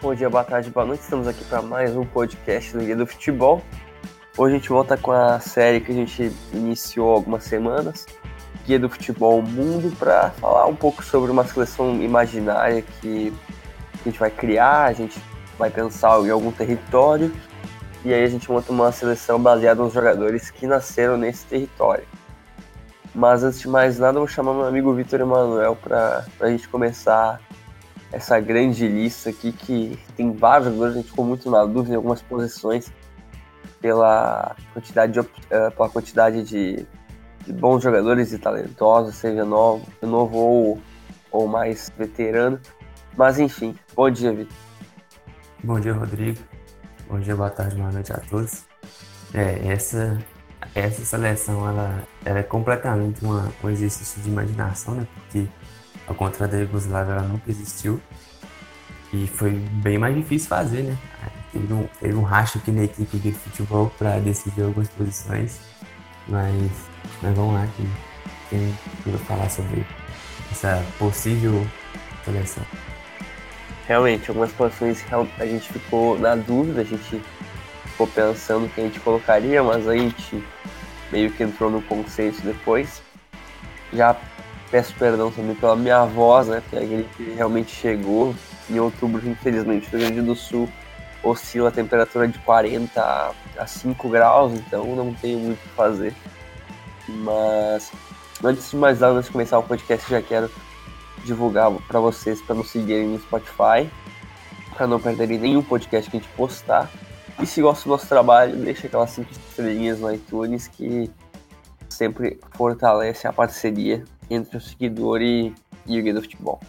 Bom dia, boa tarde, boa noite. Estamos aqui para mais um podcast do Guia do Futebol. Hoje a gente volta com a série que a gente iniciou algumas semanas, Guia do Futebol Mundo, para falar um pouco sobre uma seleção imaginária que a gente vai criar, a gente vai pensar em algum território e aí a gente monta uma seleção baseada nos jogadores que nasceram nesse território. Mas antes de mais nada, eu vou chamar meu amigo Vitor Emanuel para a gente começar essa grande lista aqui que tem vários jogadores, a gente ficou muito na dúvida em algumas posições pela quantidade de, uh, pela quantidade de, de, bons jogadores e talentosos, seja novo, novo ou, ou mais veterano. Mas enfim, bom dia, Vitor. Bom dia, Rodrigo. Bom dia, boa tarde, boa noite a todos. É, essa, essa seleção ela, ela é completamente uma, um exercício de imaginação, né? Porque ao contrário da Yugoslávia, ela nunca existiu. E foi bem mais difícil fazer, né? Teve um, teve um racho aqui na equipe de futebol para decidir algumas posições. Mas, mas vamos lá, que tem tudo falar sobre essa possível seleção. Realmente, algumas posições a gente ficou na dúvida, a gente ficou pensando que a gente colocaria, mas a gente meio que entrou no consenso depois. Já peço perdão também pela minha voz, né? Porque a gripe realmente chegou. Em outubro, infelizmente, no Rio Grande do Sul oscila a temperatura de 40 a 5 graus, então não tenho muito o que fazer. Mas antes de mais nada, antes de começar o podcast, já quero divulgar para vocês para nos seguirem no Spotify, para não perderem nenhum podcast que a gente postar. E se gostam do nosso trabalho, deixa aquelas 5 estrelinhas no iTunes que sempre fortalece a parceria entre o seguidor e, e o guia do futebol.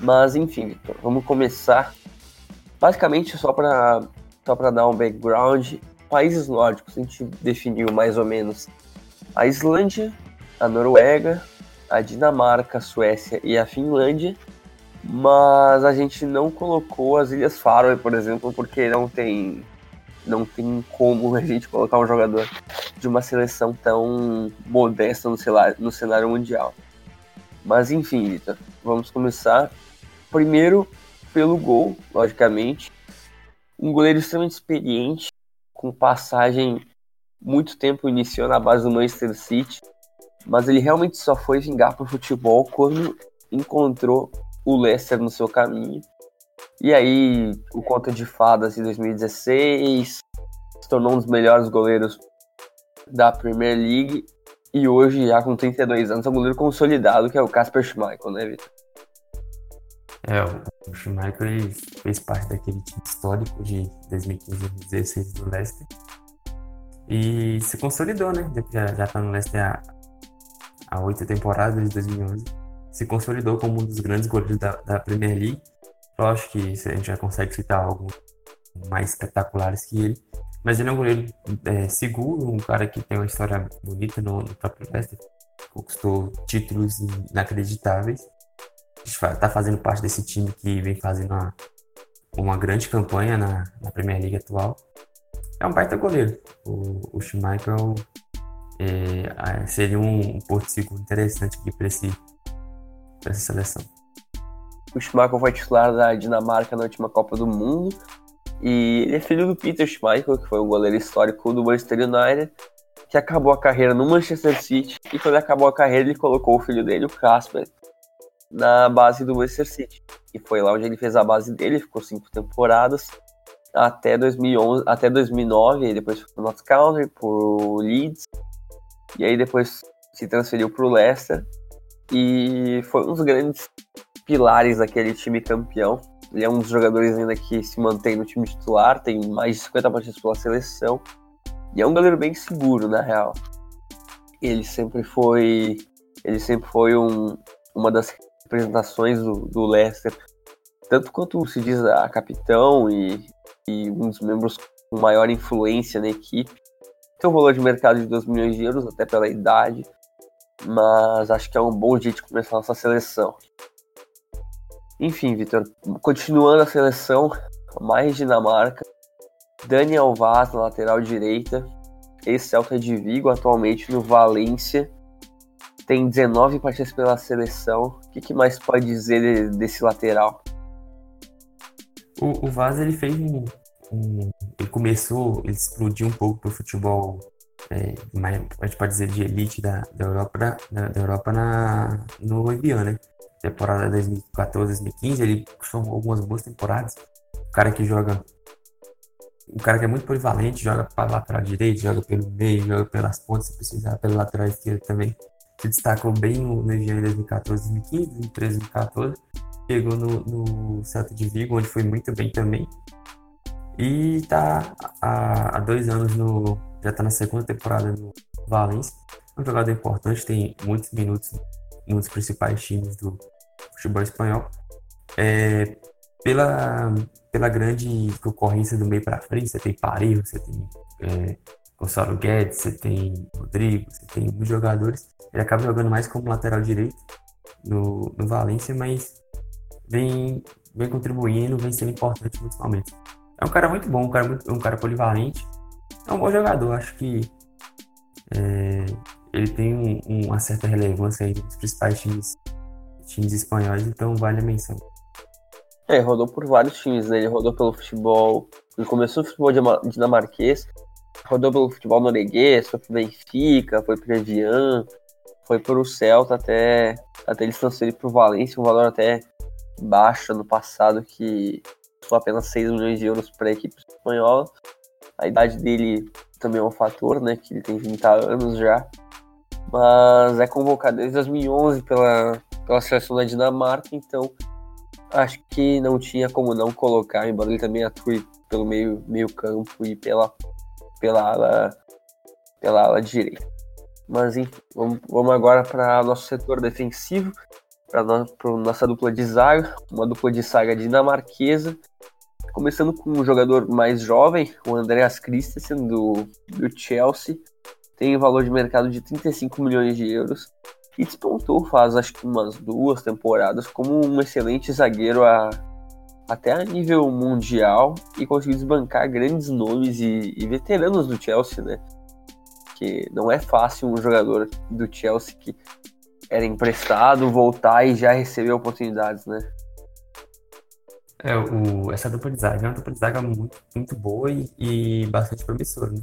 Mas enfim, Victor, vamos começar. Basicamente, só para só dar um background, países nórdicos a gente definiu mais ou menos a Islândia, a Noruega, a Dinamarca, a Suécia e a Finlândia, mas a gente não colocou as Ilhas Faroe, por exemplo, porque não tem não tem como a gente colocar um jogador de uma seleção tão modesta no, no cenário mundial. Mas enfim, Vitor, vamos começar primeiro pelo gol, logicamente. Um goleiro extremamente experiente, com passagem muito tempo iniciou na base do Manchester City, mas ele realmente só foi vingar para o futebol quando encontrou o Leicester no seu caminho. E aí, o Conta de Fadas em 2016 se tornou um dos melhores goleiros da Premier League e hoje, já com 32 anos, é um goleiro consolidado, que é o Casper Schmeichel, né, Vitor? É, o Schmeichel fez parte daquele time histórico de 2015 2016 do Leicester. E se consolidou, né? Já, já tá no Leicester há, há oito temporadas, desde 2011. Se consolidou como um dos grandes goleiros da, da Premier League. Eu acho que a gente já consegue citar alguns mais espetaculares que ele. Mas ele é um goleiro é, seguro, um cara que tem uma história bonita no, no próprio Leicester. Conquistou títulos inacreditáveis. Está fazendo parte desse time que vem fazendo uma, uma grande campanha na, na Premier League atual. É um baita goleiro. O, o Schmeichel é, seria um, um porto seguro interessante aqui para essa seleção. O Schmeichel foi titular da Dinamarca na última Copa do Mundo e ele é filho do Peter Schmeichel, que foi um goleiro histórico do Manchester United, que acabou a carreira no Manchester City. E quando acabou a carreira, ele colocou o filho dele, o Casper, na base do Manchester City. E foi lá onde ele fez a base dele, ficou cinco temporadas até 2011, até 2009, e depois foi pro North Country, pro Leeds, e aí depois se transferiu pro Leicester e foi um dos grandes pilares daquele time campeão. Ele é um dos jogadores ainda que se mantém no time titular, tem mais de 50 partidas pela seleção. E é um goleiro bem seguro, na real. Ele sempre foi. Ele sempre foi um, uma das representações do, do Leicester, tanto quanto se diz a capitão e, e um dos membros com maior influência na equipe. Tem um valor de mercado de 2 milhões de euros, até pela idade, mas acho que é um bom jeito de começar a nossa seleção. Enfim, Vitor, continuando a seleção, mais Dinamarca, Daniel Vaz na lateral direita, ex-Celta de Vigo, atualmente no Valência, tem 19 partidas pela seleção. O que, que mais pode dizer desse lateral? O, o Vaz, ele fez um, um, Ele começou, ele explodiu um pouco pro futebol, é, mais, a gente pode dizer, de elite da, da Europa, da, da Europa na, no Evian, né? Temporada 2014, 2015, ele formou algumas boas temporadas. O cara que joga um cara que é muito polivalente, joga para lateral direito, joga pelo meio, joga pelas pontas, se precisar, pela lateral esquerda também. Se destacou bem no, em 2014, 2015, 2013, 2014. Chegou no, no Celta de Vigo, onde foi muito bem também. E tá há, há dois anos no. Já tá na segunda temporada no Valência. Um jogador importante, tem muitos minutos nos principais times do futebol espanhol. É, pela, pela grande concorrência do meio para frente, você tem Paris, você tem é, Gonçalo Guedes, você tem Rodrigo, você tem muitos jogadores. Ele acaba jogando mais como lateral direito no, no Valência, mas vem, vem contribuindo, vem sendo importante momentos. É um cara muito bom, um cara, muito, um cara polivalente. É um bom jogador, acho que é, ele tem um, uma certa relevância aí nos principais times, times espanhóis, então vale a menção. É, rodou por vários times, né? Ele rodou pelo futebol. Ele começou no futebol dinamarquês, rodou pelo futebol norueguês, foi pro Benfica, foi pro Evian, foi pro Celta até, até eles transferir pro Valência, um valor até baixo no passado, que foi apenas 6 milhões de euros para a equipe espanhola. A idade dele também é um fator, né? Que ele tem 30 anos já. Mas é convocado desde 2011 pela, pela seleção da Dinamarca, então acho que não tinha como não colocar, embora ele também atue pelo meio, meio campo e pela, pela, ala, pela ala direita. Mas enfim, vamos, vamos agora para nosso setor defensivo, para no, nossa dupla de zaga, uma dupla de zaga dinamarquesa, começando com um jogador mais jovem, o Andreas Christensen do, do Chelsea, tem um valor de mercado de 35 milhões de euros e despontou faz acho que umas duas temporadas como um excelente zagueiro a, até a nível mundial e conseguiu desbancar grandes nomes e, e, veteranos do Chelsea, né? Que não é fácil um jogador do Chelsea que era emprestado voltar e já receber oportunidades, né? É, o, essa dupla de zaga é uma dupla de zaga muito, muito boa e, e bastante promissora, né?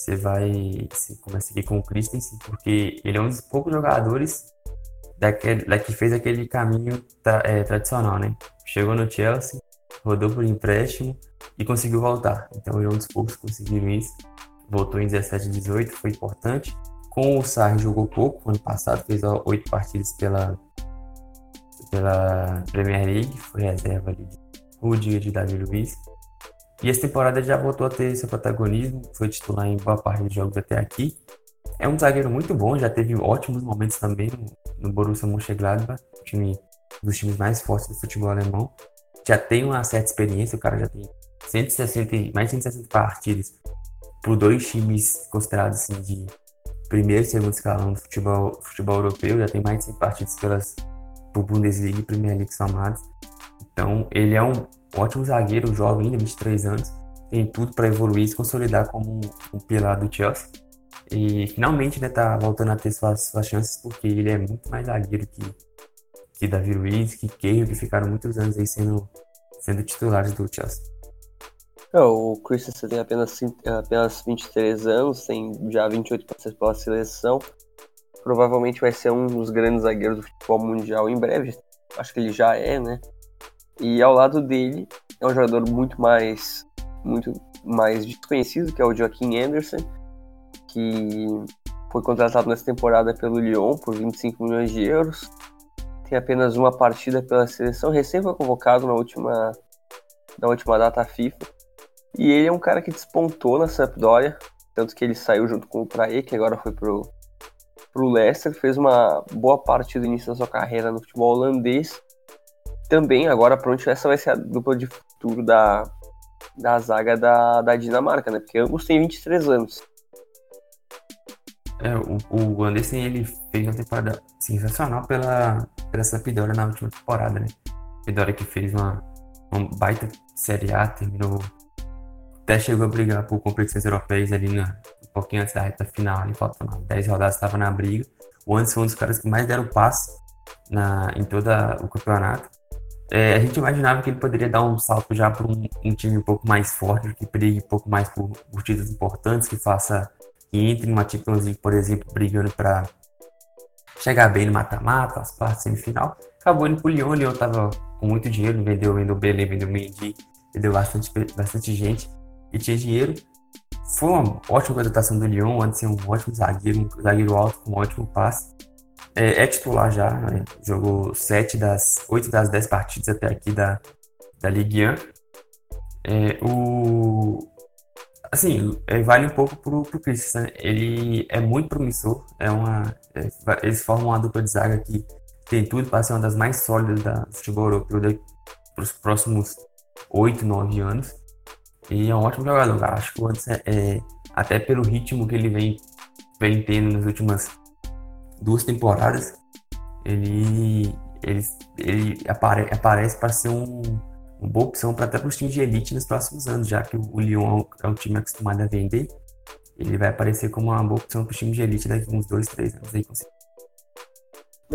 Você vai. Você começa aqui com o Christensen, porque ele é um dos poucos jogadores daquele, da que fez aquele caminho tra, é, tradicional, né? Chegou no Chelsea, rodou por empréstimo e conseguiu voltar. Então ele é um dos poucos que conseguiram isso. Voltou em 17 18, foi importante. Com o Sarri jogou pouco, ano passado fez oito partidas pela, pela Premier League, foi reserva ali de Rudiger de Davi Luiz. E essa temporada já voltou a ter seu protagonismo, foi titular em boa parte dos jogos até aqui. É um zagueiro muito bom, já teve ótimos momentos também no, Borussia Mönchengladbach, time dos times mais fortes do futebol alemão. Já tem uma certa experiência, o cara já tem 160, mais de 160 partidas por dois times considerados assim, de primeiro e segundo escalão do futebol, futebol europeu, já tem mais de 100 partidas pelas por Bundesliga e Premier League somadas. Então, ele é um ótimo zagueiro, jovem ainda, 23 anos, tem tudo para evoluir e se consolidar como um, pilar do Chelsea. E finalmente, né, tá voltando a ter suas, suas chances, porque ele é muito mais zagueiro que, que Davi Luiz, que Keio, que ficaram muitos anos aí sendo, sendo titulares do Chelsea. É, o Christensen tem apenas, apenas 23 anos, tem já 28 passes pela seleção. Provavelmente vai ser um dos grandes zagueiros do futebol mundial em breve. Acho que ele já é, né? E ao lado dele é um jogador muito mais muito mais desconhecido, que é o Joaquim Anderson, que foi contratado nessa temporada pelo Lyon por 25 milhões de euros. Tem apenas uma partida pela seleção, recém foi convocado na última, na última data FIFA. E ele é um cara que despontou na Sampdoria, tanto que ele saiu junto com o Prae, que agora foi pro, pro Leicester, fez uma boa parte do início da sua carreira no futebol holandês também agora pronto essa vai ser a dupla de futuro da, da zaga da, da Dinamarca, né? Porque ambos têm 23 anos. É, o, o Anderson ele fez uma temporada sensacional pela, pela Sampdoria na última temporada, né? Sampdoria que fez uma, uma baita Série A, terminou até chegou a brigar por competições europeias ali na, um pouquinho antes da reta final, ali faltando 10 rodadas, estava na briga. O Anderson foi um dos caras que mais deram passe na, em todo o campeonato é, a gente imaginava que ele poderia dar um salto já para um, um, time um pouco mais forte, que brigue um pouco mais por, títulos importantes, que faça que entre numa Champions League, por exemplo, brigando para chegar bem no mata-mata, as partes semifinal. Acabou indo pro Lyon, o Lyon tava com muito dinheiro, vendeu, vendeu Belém, vendeu Mendy, vendeu bastante, bastante gente e tinha dinheiro. Foi uma ótima contratação do Lyon, antes de ser um ótimo zagueiro, um zagueiro alto com um ótimo passe. É, é titular já, né? jogou 7 das 8 das 10 partidas até aqui da, da Ligue 1. É, o, assim, é, vale um pouco pro, pro Christensen. Né? Ele é muito promissor, é uma, é, eles formam uma dupla de zaga que tem tudo para ser uma das mais sólidas da futebol europeu para os próximos 8, 9 anos. E é um ótimo jogador. Acho que o Anderson, é, até pelo ritmo que ele vem, vem tendo nas últimas duas temporadas, ele, ele, ele apare, aparece para ser um, uma boa opção para até para os times de elite nos próximos anos, já que o Lyon é um time acostumado a vender. Ele vai aparecer como uma boa opção para os times de elite daqui a uns dois, três anos aí, com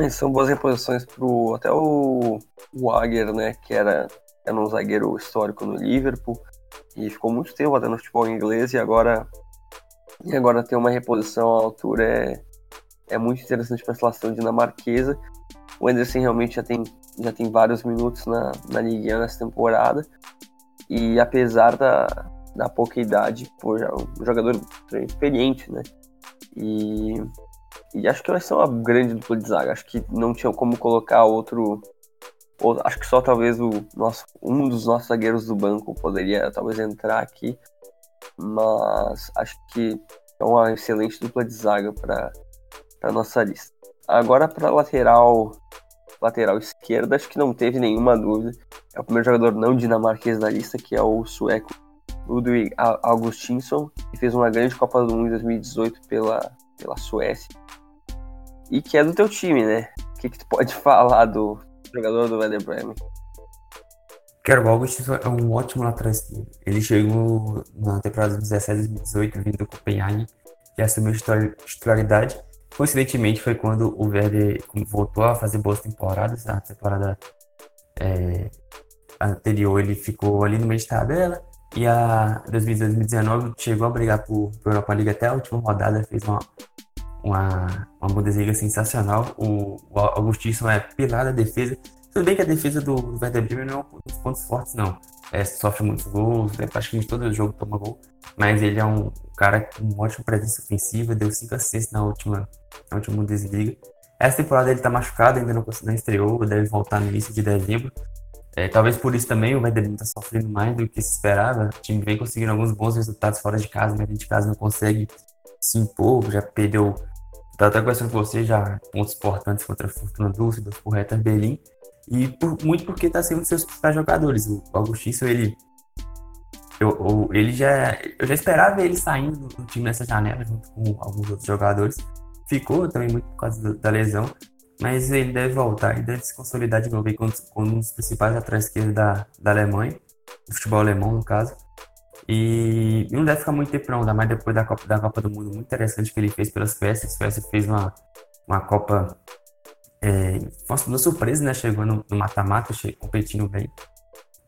são boas reposições pro até o Wagner, né, que era, era um zagueiro histórico no Liverpool e ficou muito tempo até no futebol inglês e agora e agora ter uma reposição à altura é, é muito interessante para a seleção dinamarquesa. O Anderson realmente já tem, já tem vários minutos na, na Liga nessa temporada. E apesar da, da pouca idade, pô, já é um jogador experiente, né? E, e acho que vai ser uma grande dupla de zaga. Acho que não tinha como colocar outro. outro acho que só talvez o nosso, um dos nossos zagueiros do banco poderia talvez entrar aqui. Mas acho que é uma excelente dupla de zaga para para nossa lista. Agora para lateral lateral esquerda, acho que não teve nenhuma dúvida. É o primeiro jogador não dinamarquês da lista, que é o sueco Ludwig Augustinsson, que fez uma grande Copa do Mundo em 2018 pela, pela Suécia. E que é do teu time, né? O que, que tu pode falar do jogador do Werder Bremen? Quero o Augustinson é um ótimo lateral esquerdo. Ele chegou na temporada 17 2018 vindo do Copenhague e assumiu a titularidade Coincidentemente, foi quando o Verde voltou a fazer boas temporadas. A temporada é, anterior ele ficou ali no meio de tabela. E a 2019 chegou a brigar por, por Europa League até a última rodada, fez uma, uma, uma Bundesliga sensacional. O, o é pilar da defesa. Tudo bem que a defesa do, do Werder Bremen não é um dos pontos fortes, não. É, sofre muitos gols, né? praticamente todo jogo toma gol. Mas ele é um cara com uma ótima presença ofensiva, deu 5 assistências na última, na última Bundesliga. Essa temporada ele tá machucado, ainda não, não estreou, deve voltar no início de dezembro. É, talvez por isso também o Werder tá sofrendo mais do que se esperava. O time vem conseguindo alguns bons resultados fora de casa, mas dentro de casa não consegue se impor, já perdeu. Tá até conversando com você já pontos importantes contra a Fortuna Düsseldorf, por Hertha Berlim. E por, muito porque tá sendo um dos seus principais jogadores. O Augustinho, ele. Eu, eu, ele já, eu já esperava ele saindo do time nessa janela, junto com alguns outros jogadores. Ficou também muito por causa da lesão, mas ele deve voltar e deve se consolidar de novo como, como um dos principais atrás esquerda da, da Alemanha, do futebol alemão, no caso. E não deve ficar muito tempo, não, ainda mais depois da Copa, da Copa do Mundo, muito interessante que ele fez pelas. A Suécia fez uma, uma Copa é, foi uma surpresa, né? Chegou no mata-mata, competindo bem.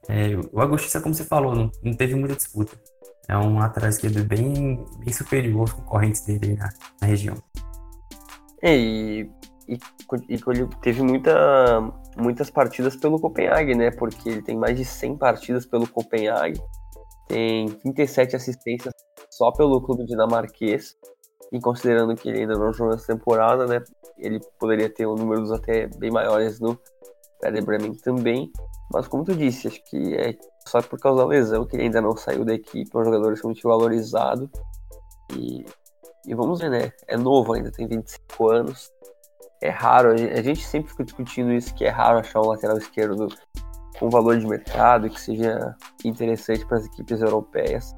É, o Agostinho, como você falou, não, não, teve muita disputa. É um lateral esquerdo bem, bem superior aos concorrentes dele na, na região. É, e, e, e teve muita, muitas partidas pelo Copenhague, né? Porque ele tem mais de 100 partidas pelo Copenhague, tem 37 assistências só pelo clube dinamarquês. E considerando que ele ainda não jogou essa temporada, né? Ele poderia ter um números até bem maiores no Werder Bremen também. Mas como tu disse, acho que é só por causa da lesão que ele ainda não saiu da equipe, é um jogador extremamente valorizado. E, e vamos ver, né? É novo ainda, tem 25 anos. É raro, a gente, a gente sempre fica discutindo isso, que é raro achar um lateral esquerdo com valor de mercado que seja interessante para as equipes europeias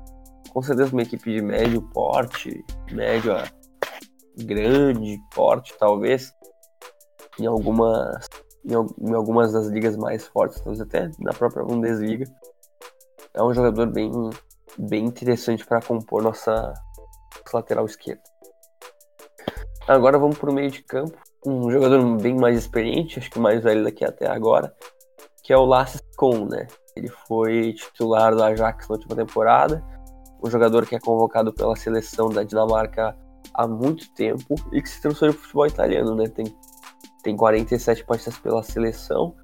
com certeza uma equipe de médio porte, médio a grande porte, talvez, em algumas, em, em, algumas das ligas mais fortes, talvez até na própria Bundesliga. É um jogador bem, bem interessante para compor nossa, nossa lateral esquerda. Agora vamos para o meio de campo. Um jogador bem mais experiente, acho que mais velho daqui até agora, que é o Lasse Con, né? Ele foi titular do Ajax na última temporada, um jogador que é convocado pela seleção da Dinamarca há muito tempo e que se transferiu para o futebol italiano, né? Tem, tem 47 partidas pela seleção,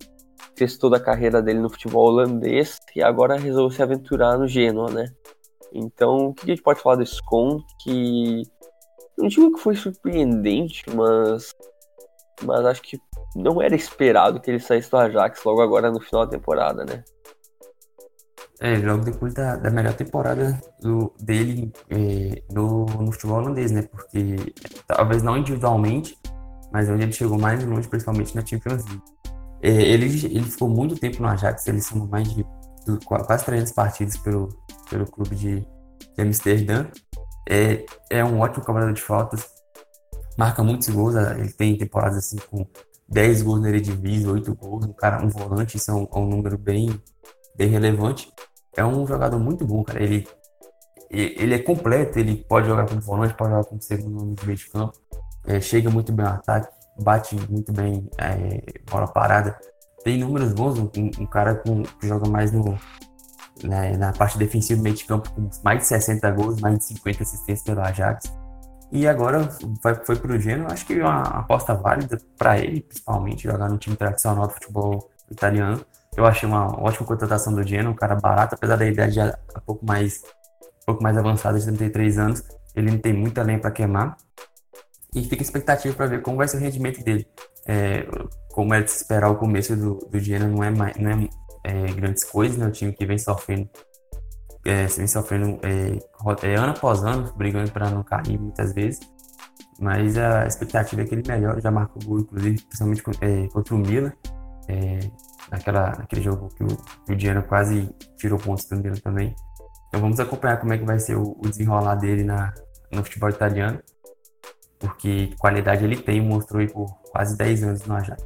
fez toda a carreira dele no futebol holandês e agora resolveu se aventurar no Genoa, né? Então, o que a gente pode falar desse Con? Que não digo que foi surpreendente, mas, mas acho que não era esperado que ele saísse do Ajax logo agora no final da temporada, né? É, logo depois da, da melhor temporada do, dele é, no, no futebol holandês, né? Porque talvez não individualmente, mas onde ele chegou mais longe, principalmente na Champions League. É, ele, ele ficou muito tempo no Ajax, ele somou mais de quase 300 partidas pelo, pelo clube de, de Amsterdã. É, é um ótimo cobrador de faltas, marca muitos gols, ele tem temporadas assim com 10 gols na Eredivisie, 8 gols, um cara, um volante, isso é um, é um número bem, bem relevante. É um jogador muito bom, cara. Ele, ele é completo, ele pode jogar como volante, pode jogar como segundo de meio de campo. É, chega muito bem ao ataque, bate muito bem é, bola parada. Tem números bons, um, um cara com, que joga mais no, né, na parte defensiva do meio de campo com mais de 60 gols, mais de 50 assistências pelo Ajax. E agora vai, foi para o Genoa, acho que é uma aposta válida para ele, principalmente, jogar no time tradicional do futebol italiano. Eu achei uma ótima contratação do Genoa, um cara barato, apesar da idade um pouco mais, um pouco mais avançada, de 33 anos. Ele não tem muita lenha para queimar. E fica expectativa para ver como vai ser o rendimento dele. É, como é de se esperar, o começo do, do Genoa não é, não é, é grandes coisas, né? O time que vem sofrendo é, vem sofrendo é, é, ano após ano, brigando para não cair muitas vezes. Mas a expectativa é que ele melhore, já marcou gol, inclusive, principalmente é, contra o Milan, é, naquela, naquele jogo que o, que o quase tirou pontos do Milan também. Então vamos acompanhar como é que vai ser o, o desenrolar dele na, no futebol italiano, porque qualidade ele tem, mostrou aí por quase 10 anos no Ajax.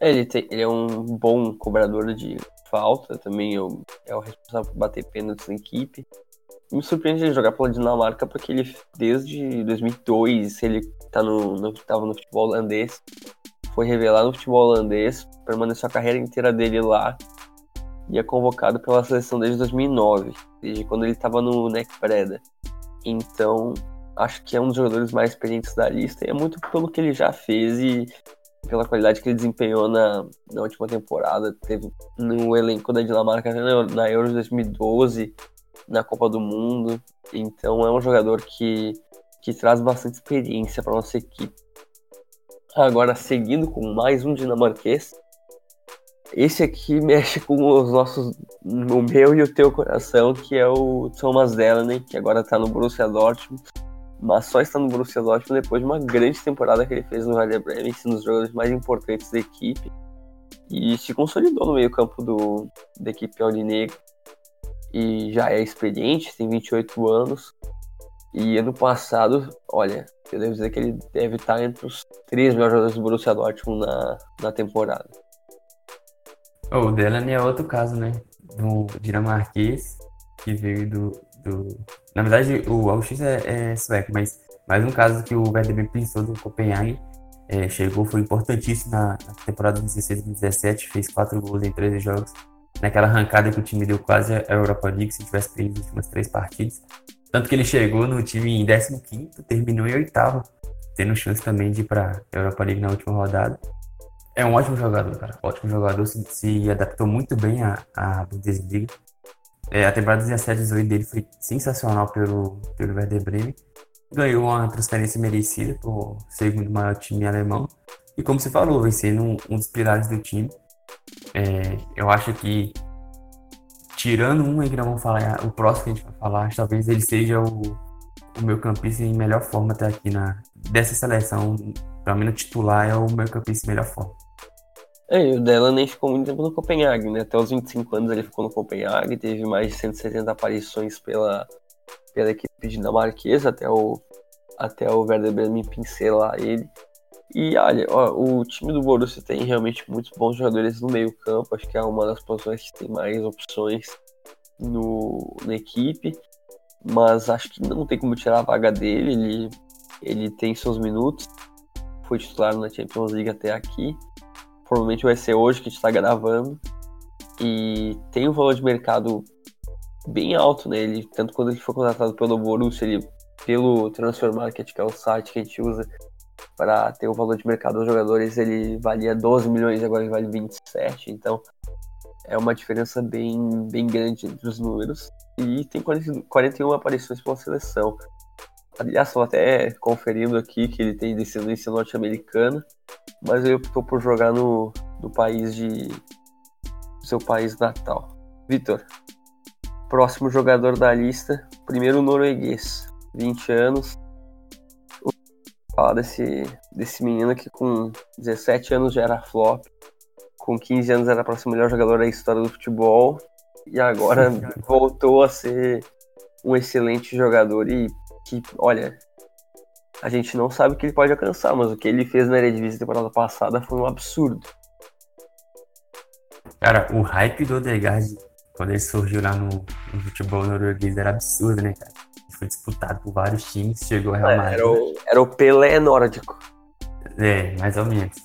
É, ele, tem, ele é um bom cobrador de falta, também eu, é o responsável por bater pênaltis na equipe. Me surpreende ele jogar pela Dinamarca porque ele, desde 2002, ele tá no, no, no futebol holandês, foi revelado no futebol holandês, permaneceu a carreira inteira dele lá e é convocado pela seleção desde 2009, desde quando ele estava no NEC Preda. Então, acho que é um dos jogadores mais experientes da lista e é muito pelo que ele já fez e pela qualidade que ele desempenhou na, na última temporada. Teve no elenco da Dinamarca na Euro 2012, na Copa do Mundo. Então é um jogador que, que traz bastante experiência para nossa equipe. Agora, seguindo com mais um dinamarquês. Esse aqui mexe com os nossos, o meu e o teu coração, que é o Thomas Delaney, que agora está no Borussia Dortmund mas só está no Borussia Dortmund depois de uma grande temporada que ele fez no Werder Bremen, sendo um dos jogadores mais importantes da equipe, e se consolidou no meio campo do, da equipe Aurinegro, e já é experiente, tem 28 anos, e ano passado, olha, eu devo dizer que ele deve estar entre os três melhores jogadores do Borussia Dortmund na, na temporada. Oh, o Delaney é outro caso, né? Um dinamarquês que veio do, do... Na verdade, o Auschwitz é, é sueco, mas mais um caso que o Werder pensou do Copenhague. É, chegou, foi importantíssimo na, na temporada 16 e 17, fez quatro gols em 13 jogos. Naquela arrancada que o time deu quase a Europa League, se tivesse perdido as últimas três partidas. Tanto que ele chegou no time em 15, terminou em oitavo, tendo chance também de ir para a Europa League na última rodada. É um ótimo jogador, cara. Ótimo jogador, se, se adaptou muito bem à, à Bundesliga. É, a temporada 17 18 dele foi sensacional pelo, pelo Werder Bremen. Ganhou uma transferência merecida por segundo maior time alemão. E como você falou, vai ser um, um dos pilares do time. É, eu acho que, tirando um aí que nós vamos falar, o próximo que a gente vai falar, talvez ele seja o, o meu campista em melhor forma até aqui na, dessa seleção. Pelo menos titular é o meu campista em melhor forma. É, o Delaney ficou muito tempo no Copenhague, né? Até os 25 anos ele ficou no Copenhague, teve mais de 170 aparições pela, pela equipe dinamarquesa, até o, até o Werder Bremen pincelar ele. E olha, ó, o time do Borussia tem realmente muitos bons jogadores no meio campo, acho que é uma das posições que tem mais opções no, na equipe, mas acho que não tem como tirar a vaga dele, ele, ele tem seus minutos, foi titular na Champions League até aqui, provavelmente vai ser hoje que a gente está gravando. E tem um valor de mercado bem alto nele, tanto quando ele foi contratado pelo Borussia, ele, pelo Transfer Market, que é o site que a gente usa para ter o valor de mercado dos jogadores, ele valia 12 milhões, agora ele vale 27, então é uma diferença bem, bem grande entre os números. E tem 40, 41 aparições pela seleção. Aliás, estou até conferindo aqui que ele tem descendência norte-americana, mas ele optou por jogar no, no país de. seu país natal. Vitor, próximo jogador da lista, primeiro norueguês, 20 anos. Vou falar desse, desse menino que com 17 anos já era flop, com 15 anos era para ser o melhor jogador da história do futebol, e agora voltou a ser um excelente jogador e que, olha, a gente não sabe o que ele pode alcançar, mas o que ele fez na Eredivisie temporada passada foi um absurdo. Cara, o hype do Odegaard, quando ele surgiu lá no, no futebol norueguês, era absurdo, né, cara? Ele foi disputado por vários times, chegou a Real Madrid. Era o, era o Pelé nórdico. É, mais ou menos.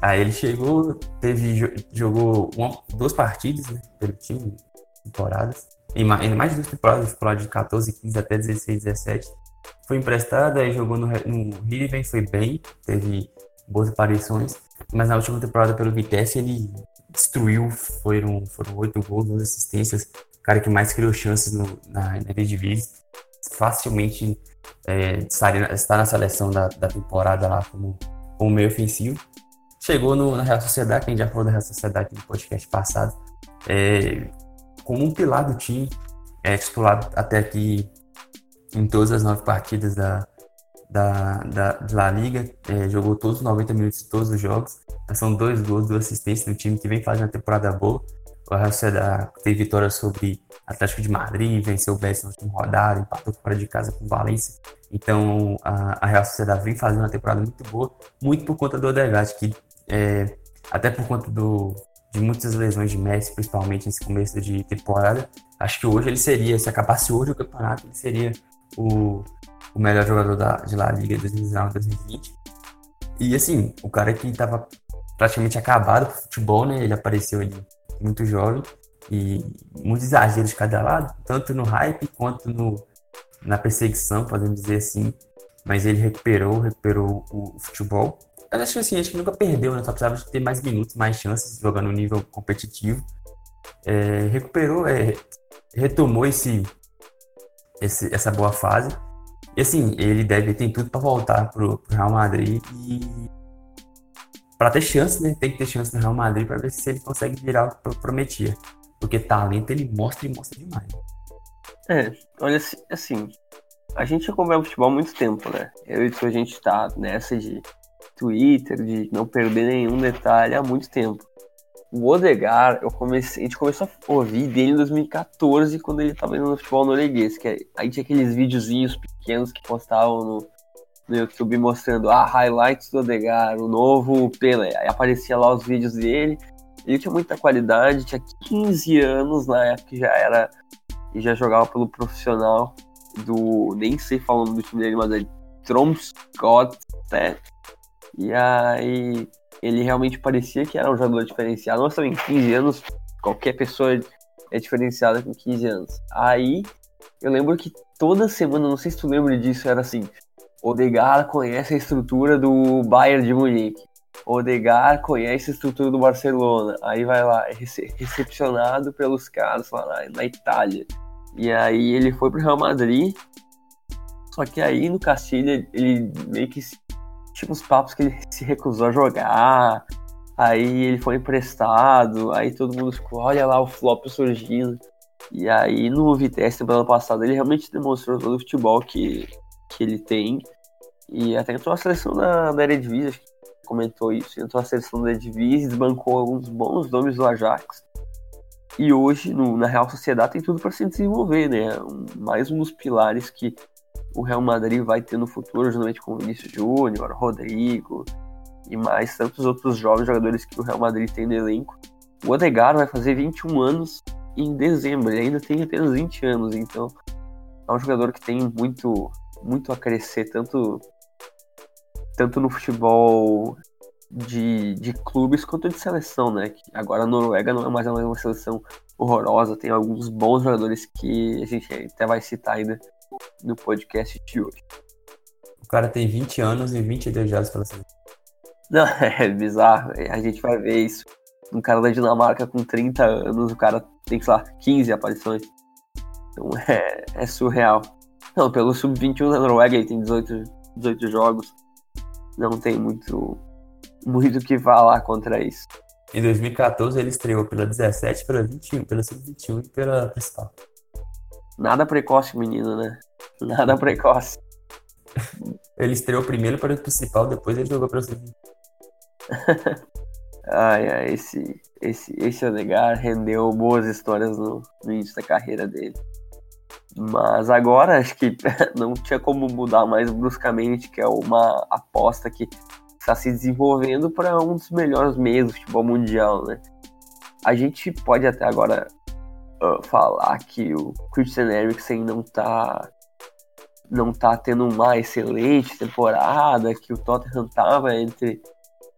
Aí ele chegou, teve, jogou uma, duas partidas, né, pelo time, temporadas. E mais, duas temporadas, temporada de 14, 15 até 16, 17 foi emprestado, aí jogou no, no Riven, foi bem, teve boas aparições, mas na última temporada pelo Vitesse ele destruiu, foram, foram oito gols, duas assistências, o cara que mais criou chances no, na, na facilmente é, está, está na seleção da, da temporada lá como, como meio ofensivo. Chegou no, na Real Sociedade, quem já falou da Real Sociedade no podcast passado, é, como um pilar do time, é titular até aqui em todas as nove partidas da, da, da, La Liga, é, jogou todos os 90 minutos de todos os jogos. São dois gols, duas assistências no time que vem fazendo uma temporada boa. O Real Sociedad teve vitória sobre Atlético de Madrid, venceu o Betis na última rodada, empatou fora de casa com o Valência. Então a, a Real Sociedad vem fazendo uma temporada muito boa, muito por conta do Odegaard, que é, até por conta do, de muitas lesões de Messi, principalmente nesse começo de temporada, acho que hoje ele seria, se acabasse hoje o campeonato, ele seria o, o melhor jogador da, de La Liga 2019-2020. E assim, o cara que estava praticamente acabado com o futebol, né? Ele apareceu ali muito jovem e muitos exageros de cada lado, tanto no hype quanto no, na perseguição, podemos dizer assim. Mas ele recuperou, recuperou o, o futebol. Eu acho que assim, acho que nunca perdeu, né? Só precisava de ter mais minutos, mais chances, jogando no nível competitivo. É, recuperou, é, retomou esse, esse, essa boa fase. E assim, ele deve ter tudo para voltar pro, pro Real Madrid e para ter chance, né? Tem que ter chance no Real Madrid para ver se ele consegue virar o que prometia. Porque talento ele mostra e mostra demais. É, olha assim, a gente acompanha o futebol há muito tempo, né? Eu e tu, a gente tá nessa de Twitter, de não perder nenhum detalhe há muito tempo. O Odegar, eu comecei, a gente começou a ouvir dele em 2014, quando ele estava indo no futebol norueguês, que é, aí tinha aqueles videozinhos pequenos que postavam no, no YouTube mostrando ah, highlights do Odegar, o novo Pelé. Aí aparecia lá os vídeos dele. Ele tinha muita qualidade, tinha 15 anos na época, já era e já jogava pelo profissional do, nem sei falar o nome do time dele, mas é Tromscott, né? E aí ele realmente parecia que era um jogador diferenciado. Nós também, 15 anos, qualquer pessoa é diferenciada com 15 anos. Aí, eu lembro que toda semana, não sei se tu lembra disso, era assim: Odegar conhece a estrutura do Bayern de Munique. Odegar conhece a estrutura do Barcelona. Aí vai lá, é recepcionado pelos caras lá na, na Itália. E aí ele foi pro Real Madrid. Só que aí no Castilha ele meio que tipo uns papos que ele se recusou a jogar, aí ele foi emprestado, aí todo mundo ficou, olha lá o flop surgindo. E aí no Vitesse, temporada passada, ele realmente demonstrou todo o futebol que, que ele tem. E até entrou a seleção da, da Eredivisie, acho que comentou isso, entrou a seleção da Eredivisie, desbancou alguns bons nomes do Ajax. E hoje, no, na Real Sociedade, tem tudo para se desenvolver, né? Um, mais um dos pilares que o Real Madrid vai ter no futuro, justamente com o Vinícius Júnior, Rodrigo e mais tantos outros jovens jogadores que o Real Madrid tem no elenco. O Odegaard vai fazer 21 anos em dezembro, ele ainda tem apenas 20 anos, então é um jogador que tem muito, muito a crescer, tanto, tanto no futebol de, de clubes quanto de seleção, né? Agora a Noruega não é mais uma seleção horrorosa, tem alguns bons jogadores que a gente até vai citar ainda no podcast de hoje. O cara tem 20 anos e 22 jogos pela seleção. Não, é bizarro. A gente vai ver isso. Um cara da Dinamarca com 30 anos, o cara tem, sei lá, 15 aparições. Então é, é surreal. Não, pelo Sub-21 da Noruega ele tem 18, 18 jogos. Não tem muito muito o que falar contra isso. Em 2014 ele estreou pela 17, pela 21, pela Sub-21 e pela principal. Nada precoce, menino, né? Nada precoce. ele estreou primeiro para o principal, depois ele jogou para o Sub-21. ai, ai, esse, esse, esse Odegar rendeu boas histórias no, no início da carreira dele. Mas agora acho que não tinha como mudar mais bruscamente, que é uma aposta que está se desenvolvendo para um dos melhores meios do futebol mundial, né? A gente pode até agora uh, falar que o Christian Eriksen não está não tá tendo uma excelente temporada, que o Tottenham estava entre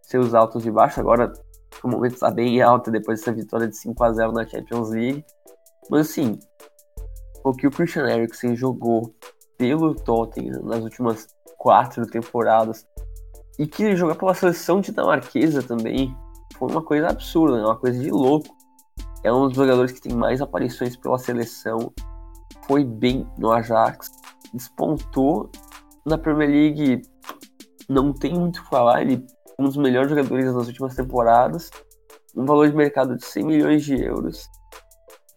seus altos e baixos, agora o momento está bem alto depois dessa vitória de 5 a 0 na Champions League. Mas assim, o que o Christian Eriksen jogou pelo Tottenham nas últimas quatro temporadas e que jogar pela seleção dinamarquesa também foi uma coisa absurda, né? uma coisa de louco. É um dos jogadores que tem mais aparições pela seleção. Foi bem no Ajax, despontou na Premier League. Não tem muito o que falar, ele é um dos melhores jogadores das últimas temporadas. Um valor de mercado de 100 milhões de euros.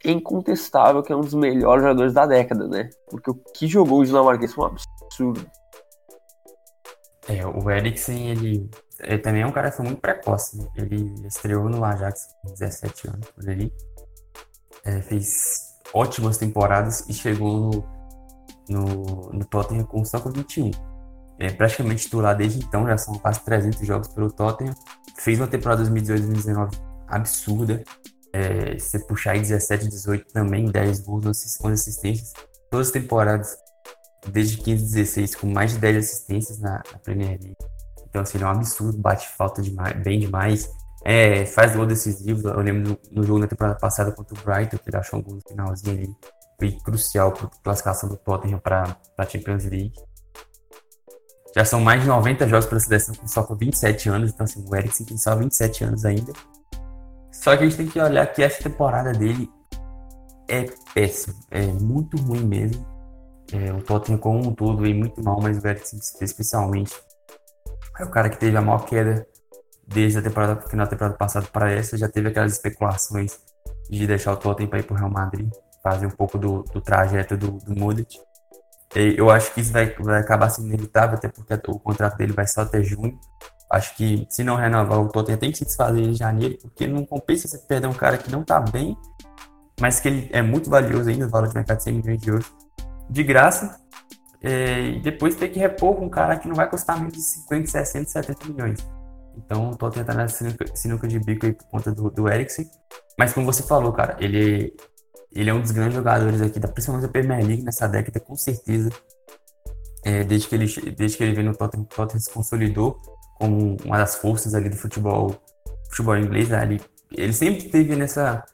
É incontestável que é um dos melhores jogadores da década, né? Porque o que jogou o dinamarquês foi um absurdo. É, o Eriksen, ele, ele também é um cara que foi muito precoce. Né? Ele estreou no Ajax com 17 anos, por ali. É, fez ótimas temporadas e chegou no, no, no Tottenham com só com 21. É praticamente titular desde então, já são quase 300 jogos pelo Tottenham. Fez uma temporada 2018-2019 absurda. É, se puxar aí 17, 18 também, 10 gols, 11 assistências. Todas as temporadas desde 15, 16 com mais de 10 assistências na, na Premier League. Então, assim, é um absurdo, bate falta demais, bem demais. É, faz gol decisivo. Eu lembro no, no, jogo na temporada passada contra o Brighton, que ele achou um gol no finalzinho ali. Foi crucial para a classificação do Tottenham para a Champions League. Já são mais de 90 jogos para a seleção só com 27 anos, então assim, o Eriksen tem só 27 anos ainda. Só que a gente tem que olhar que essa temporada dele é péssima, é muito ruim mesmo. É, o Tottenham como um todo veio muito mal, mas o Eriksen especialmente é o cara que teve a maior queda desde a temporada final da temporada passada para essa. Já teve aquelas especulações de deixar o Tottenham para ir para o Real Madrid, fazer um pouco do, do trajeto do, do Modric. Eu acho que isso vai, vai acabar sendo inevitável, até porque o contrato dele vai só até junho. Acho que se não renovar o Tottenham tem que se desfazer em janeiro, porque não compensa você perder um cara que não está bem, mas que ele é muito valioso ainda, o valor de mercado de 100 milhões de euros de graça é, e depois ter que repor com um cara que não vai custar menos de 50, 60, 70 milhões. Então, tô tentando essa sinuca, sinuca de bico aí por conta do, do Eriksen. Mas como você falou, cara, ele, ele é um dos grandes jogadores aqui, da, principalmente da Premier League nessa década, com certeza. É, desde, que ele, desde que ele veio no Tottenham, o Tottenham se consolidou como uma das forças ali do futebol, futebol inglês. Né? Ele, ele sempre teve nessa,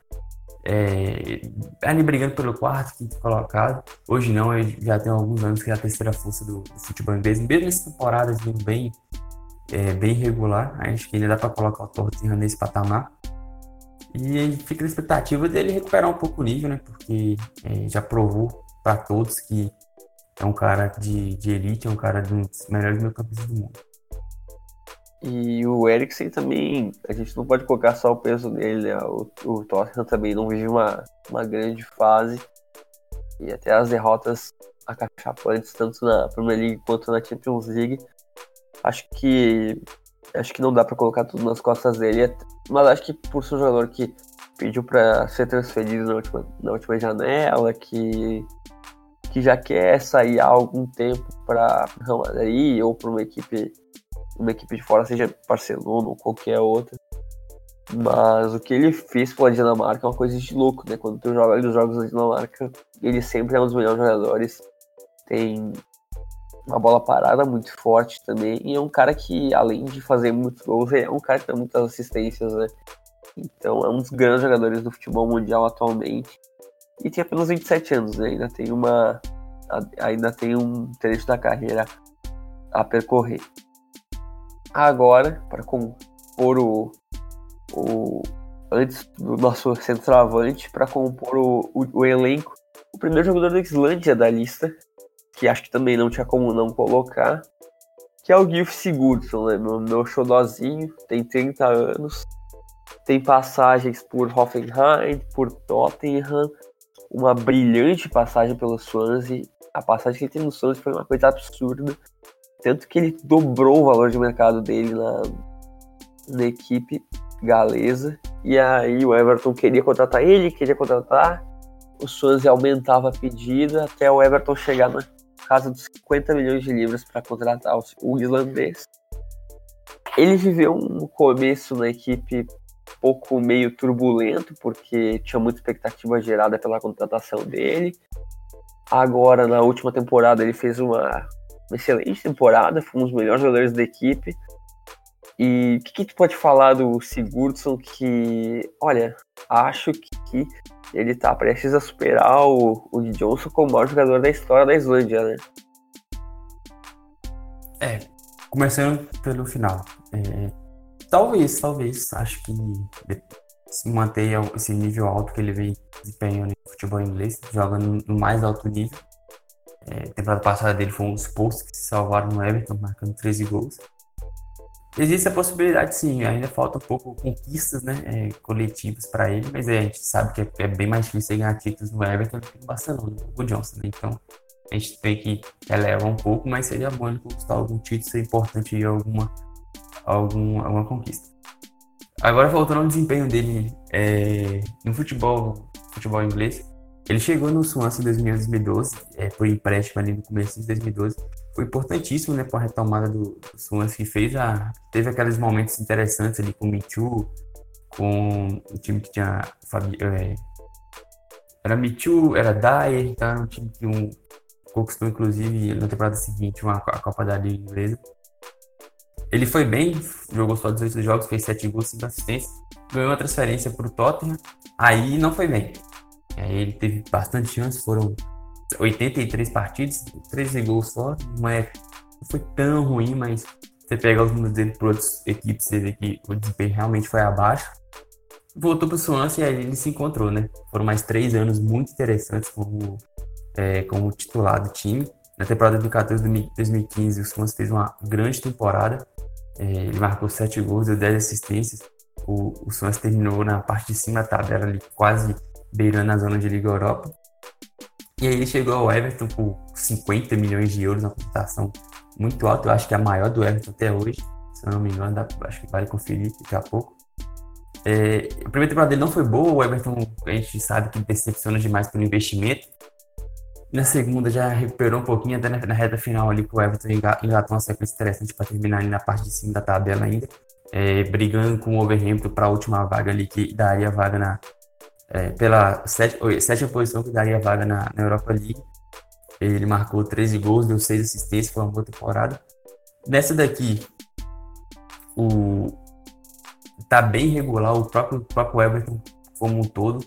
é, ali brigando pelo quarto, quinto colocado. Hoje não, ele já tem alguns anos que é a terceira força do, do futebol inglês. Mesmo nessas temporadas vindo bem, é, bem regular, acho que ainda dá para colocar o Tottenham nesse patamar. E fica na expectativa dele recuperar um pouco o nível, né? Porque é, já provou para todos que é um cara de, de elite, é um cara dos melhores meio-campistas do mundo. E o Eriksen também, a gente não pode colocar só o peso nele, né? O, o Tottenham também não vive uma, uma grande fase. E até as derrotas acachapantes, tanto na Premier League quanto na Champions League. Acho que acho que não dá para colocar tudo nas costas dele, mas acho que por ser um jogador que pediu para ser transferido na última, na última janela, que, que já quer sair há algum tempo para Real Madrid ou para uma equipe uma equipe de fora, seja Barcelona ou qualquer outra. Mas o que ele fez pela Dinamarca é uma coisa de louco, né? Quando tu joga os jogos da Dinamarca, ele sempre é um dos melhores jogadores. Tem uma bola parada muito forte também. E é um cara que, além de fazer muitos gols, é um cara que dá muitas assistências, né? Então é um dos grandes jogadores do futebol mundial atualmente. E tem apenas 27 anos, né? Ainda tem uma. Ainda tem um trecho da carreira a percorrer. Agora, para compor o, o. Antes do nosso centroavante, para compor o, o, o elenco, o primeiro jogador da Islândia da lista que acho que também não tinha como não colocar, que é o Gilf Sigurdsson, né? meu, meu xodózinho, tem 30 anos, tem passagens por Hoffenheim, por Tottenham, uma brilhante passagem pelo Swansea, a passagem que ele tem no Swansea foi uma coisa absurda, tanto que ele dobrou o valor de mercado dele na, na equipe galesa, e aí o Everton queria contratar ele, queria contratar, o Swansea aumentava a pedida até o Everton chegar na casa dos 50 milhões de libras para contratar o islandês. Ele viveu um começo na equipe pouco meio turbulento, porque tinha muita expectativa gerada pela contratação dele. Agora, na última temporada, ele fez uma excelente temporada, foi um dos melhores jogadores da equipe. E o que, que tu pode falar do Sigurdsson que, olha, acho que ele tá prestes a superar o, o Johnson como o maior jogador da história da Islândia, né? É, começando pelo final. É, talvez, talvez, acho que se manter esse nível alto que ele vem desempenhando no futebol inglês, jogando no mais alto nível. É, temporada passada dele foi um dos que se salvaram no Everton, marcando 13 gols. Existe a possibilidade, sim, ainda falta um pouco conquistas né, é, coletivas para ele, mas é, a gente sabe que é, é, bem mais difícil ganhar títulos no Everton do que no Barcelona, o Johnson. Né? Então a gente tem que elevar um pouco, mas seria bom ele conquistar algum título, ser importante em alguma, algum, alguma conquista. Agora voltando ao desempenho dele é, no futebol, futebol inglês, ele chegou no Swansea em 2012, é, foi empréstimo ali no começo de 2012, foi importantíssimo, né, para a retomada do, Suns, que fez a, teve aqueles momentos interessantes ali com o Michu, com o time que tinha Fabi, é, era Michu, era Dyer, então era um time que um, conquistou inclusive na temporada seguinte uma, a Copa da Liga Inglesa. Ele foi bem, jogou só 18 jogos, fez 7 gols, 5 assistências, ganhou uma transferência para o Tottenham, aí não foi bem. Aí ele teve bastante chance, foram 83 partidas, 13 gols só, não, é, não foi tão ruim, mas você pegar os números dele para outras equipes, você vê que o desempenho realmente foi abaixo. Voltou para o Swansea e aí ele se encontrou, né? Foram mais três anos muito interessantes como, é, como titular do time. Na temporada 2014-2015, o Swansea fez uma grande temporada. É, ele marcou 7 gols, deu 10 assistências. O, o Swansea terminou na parte de cima da tabela, ali, quase beirando a zona de Liga Europa. E aí ele chegou ao Everton por 50 milhões de euros, uma cotação muito alta, eu acho que é a maior do Everton até hoje, se eu não me engano, acho que vale conferir daqui a pouco. É, a primeira temporada dele não foi boa, o Everton a gente sabe que decepciona demais pelo investimento. Na segunda já recuperou um pouquinho, até na, na reta final ali que o Everton engatou uma sequência interessante para terminar ali na parte de cima da tabela ainda, é, brigando com o Overhampton para a última vaga ali, que daria vaga na, é, pela sétima posição que daria vaga na, na, Europa League. Ele marcou 13 gols, deu 6 assistências, foi uma boa temporada. Nessa daqui, o tá bem regular, o próprio, o próprio Everton como um todo.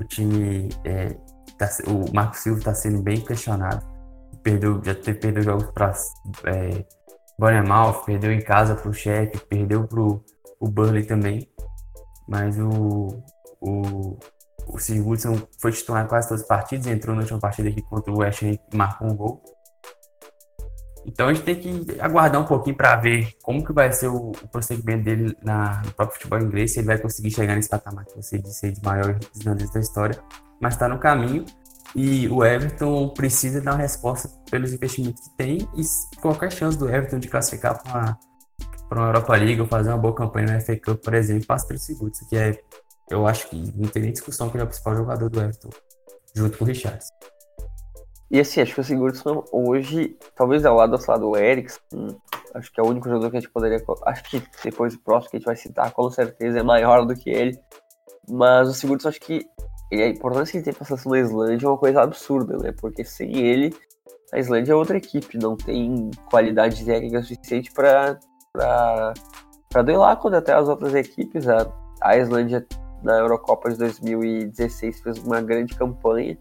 O time, é, tá, o Marco Silva está sendo bem questionado. Perdeu, já teve, perdeu jogos para é, Bournemouth, perdeu em casa para o Sheffield, perdeu para o Burnley também. Mas o, o, o Sigurdsson foi titular em quase todos os partidos, entrou na última partida aqui contra o West Ham e marcou um gol. Então a gente tem que aguardar um pouquinho para ver como que vai ser o, o prosseguimento dele na, no próprio futebol inglês, se ele vai conseguir chegar nesse patamar que você disse de maior islandês da história, mas está no caminho e o Everton precisa dar uma resposta pelos investimentos que tem e qualquer chance do Everton de classificar para uma, uma Europa League ou fazer uma boa campanha no FA Cup, por exemplo, passa pelo Sigurdsson, que é eu acho que não tem nem discussão que ele é o principal jogador do Everton, junto com o Richards. E assim, acho que o Sigurdsson hoje, talvez ao lado, lado do Eriksen, acho que é o único jogador que a gente poderia. Acho que depois o próximo que a gente vai citar, com certeza é maior do que ele. Mas o Sigurdsson, acho que ele, a importância que ele tem pra seleção da Islândia é uma coisa absurda, né? Porque sem ele, a Islândia é outra equipe, não tem qualidade técnica suficiente para duelar contra até as outras equipes. A, a Islândia na Eurocopa de 2016 fez uma grande campanha,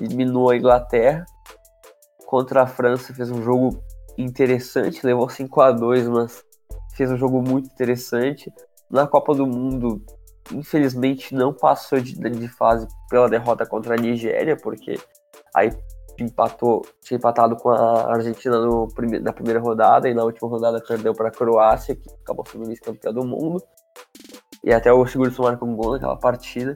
eliminou a Inglaterra. Contra a França fez um jogo interessante, levou 5 a 2 mas fez um jogo muito interessante. Na Copa do Mundo, infelizmente, não passou de, de fase pela derrota contra a Nigéria, porque aí empatou, tinha empatado com a Argentina no, na primeira rodada e na última rodada perdeu para a Croácia, que acabou sendo vice-campeã do mundo. E até o Sigurdsson marcou um gol naquela partida.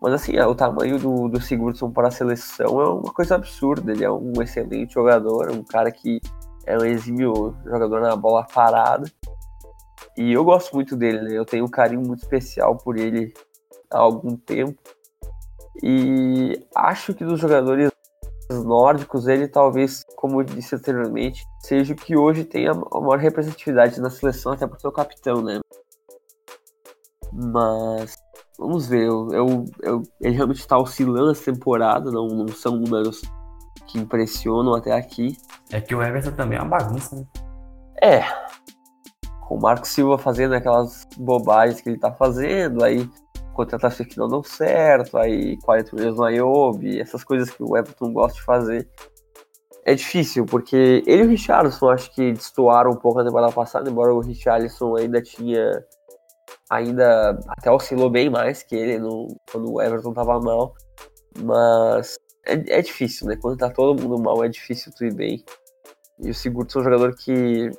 Mas assim, o tamanho do, do Sigurdsson para a seleção é uma coisa absurda. Ele é um excelente jogador, um cara que é um exímio jogador na bola parada. E eu gosto muito dele, né? Eu tenho um carinho muito especial por ele há algum tempo. E acho que dos jogadores nórdicos, ele talvez, como eu disse anteriormente, seja o que hoje tem a maior representatividade na seleção, até por ser o capitão, né? Mas vamos ver, eu, eu, eu ele realmente está oscilando essa temporada, não, não são números que impressionam até aqui. É que o Everton também é uma bagunça, né? É. Com o Marco Silva fazendo aquelas bobagens que ele tá fazendo, aí contratações que não dão certo, aí 40 milhões no Ayobi, essas coisas que o Everton gosta de fazer. É difícil, porque ele e o Richardson acho que destoaram um pouco na temporada passada, embora o Richarlison ainda tinha. Ainda até oscilou bem mais que ele no, quando o Everton tava mal. Mas é, é difícil, né? Quando tá todo mundo mal, é difícil tu ir bem. E o Sigurdsson é um jogador que,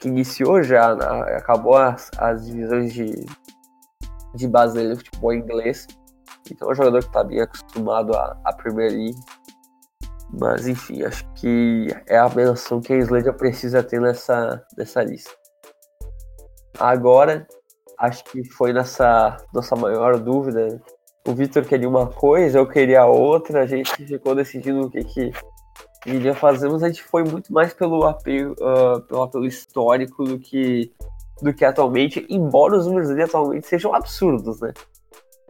que iniciou já, né? acabou as, as divisões de, de base dele no futebol inglês. Então é um jogador que tá bem acostumado à, à Premier League. Mas enfim, acho que é a menção que a Islândia precisa ter nessa, nessa lista. Agora, acho que foi nessa nossa maior dúvida o Vitor queria uma coisa, eu queria outra, a gente ficou decidindo o que, que iria fazer, mas a gente foi muito mais pelo apelo, uh, pelo apelo histórico do que, do que atualmente, embora os números dele atualmente sejam absurdos, né?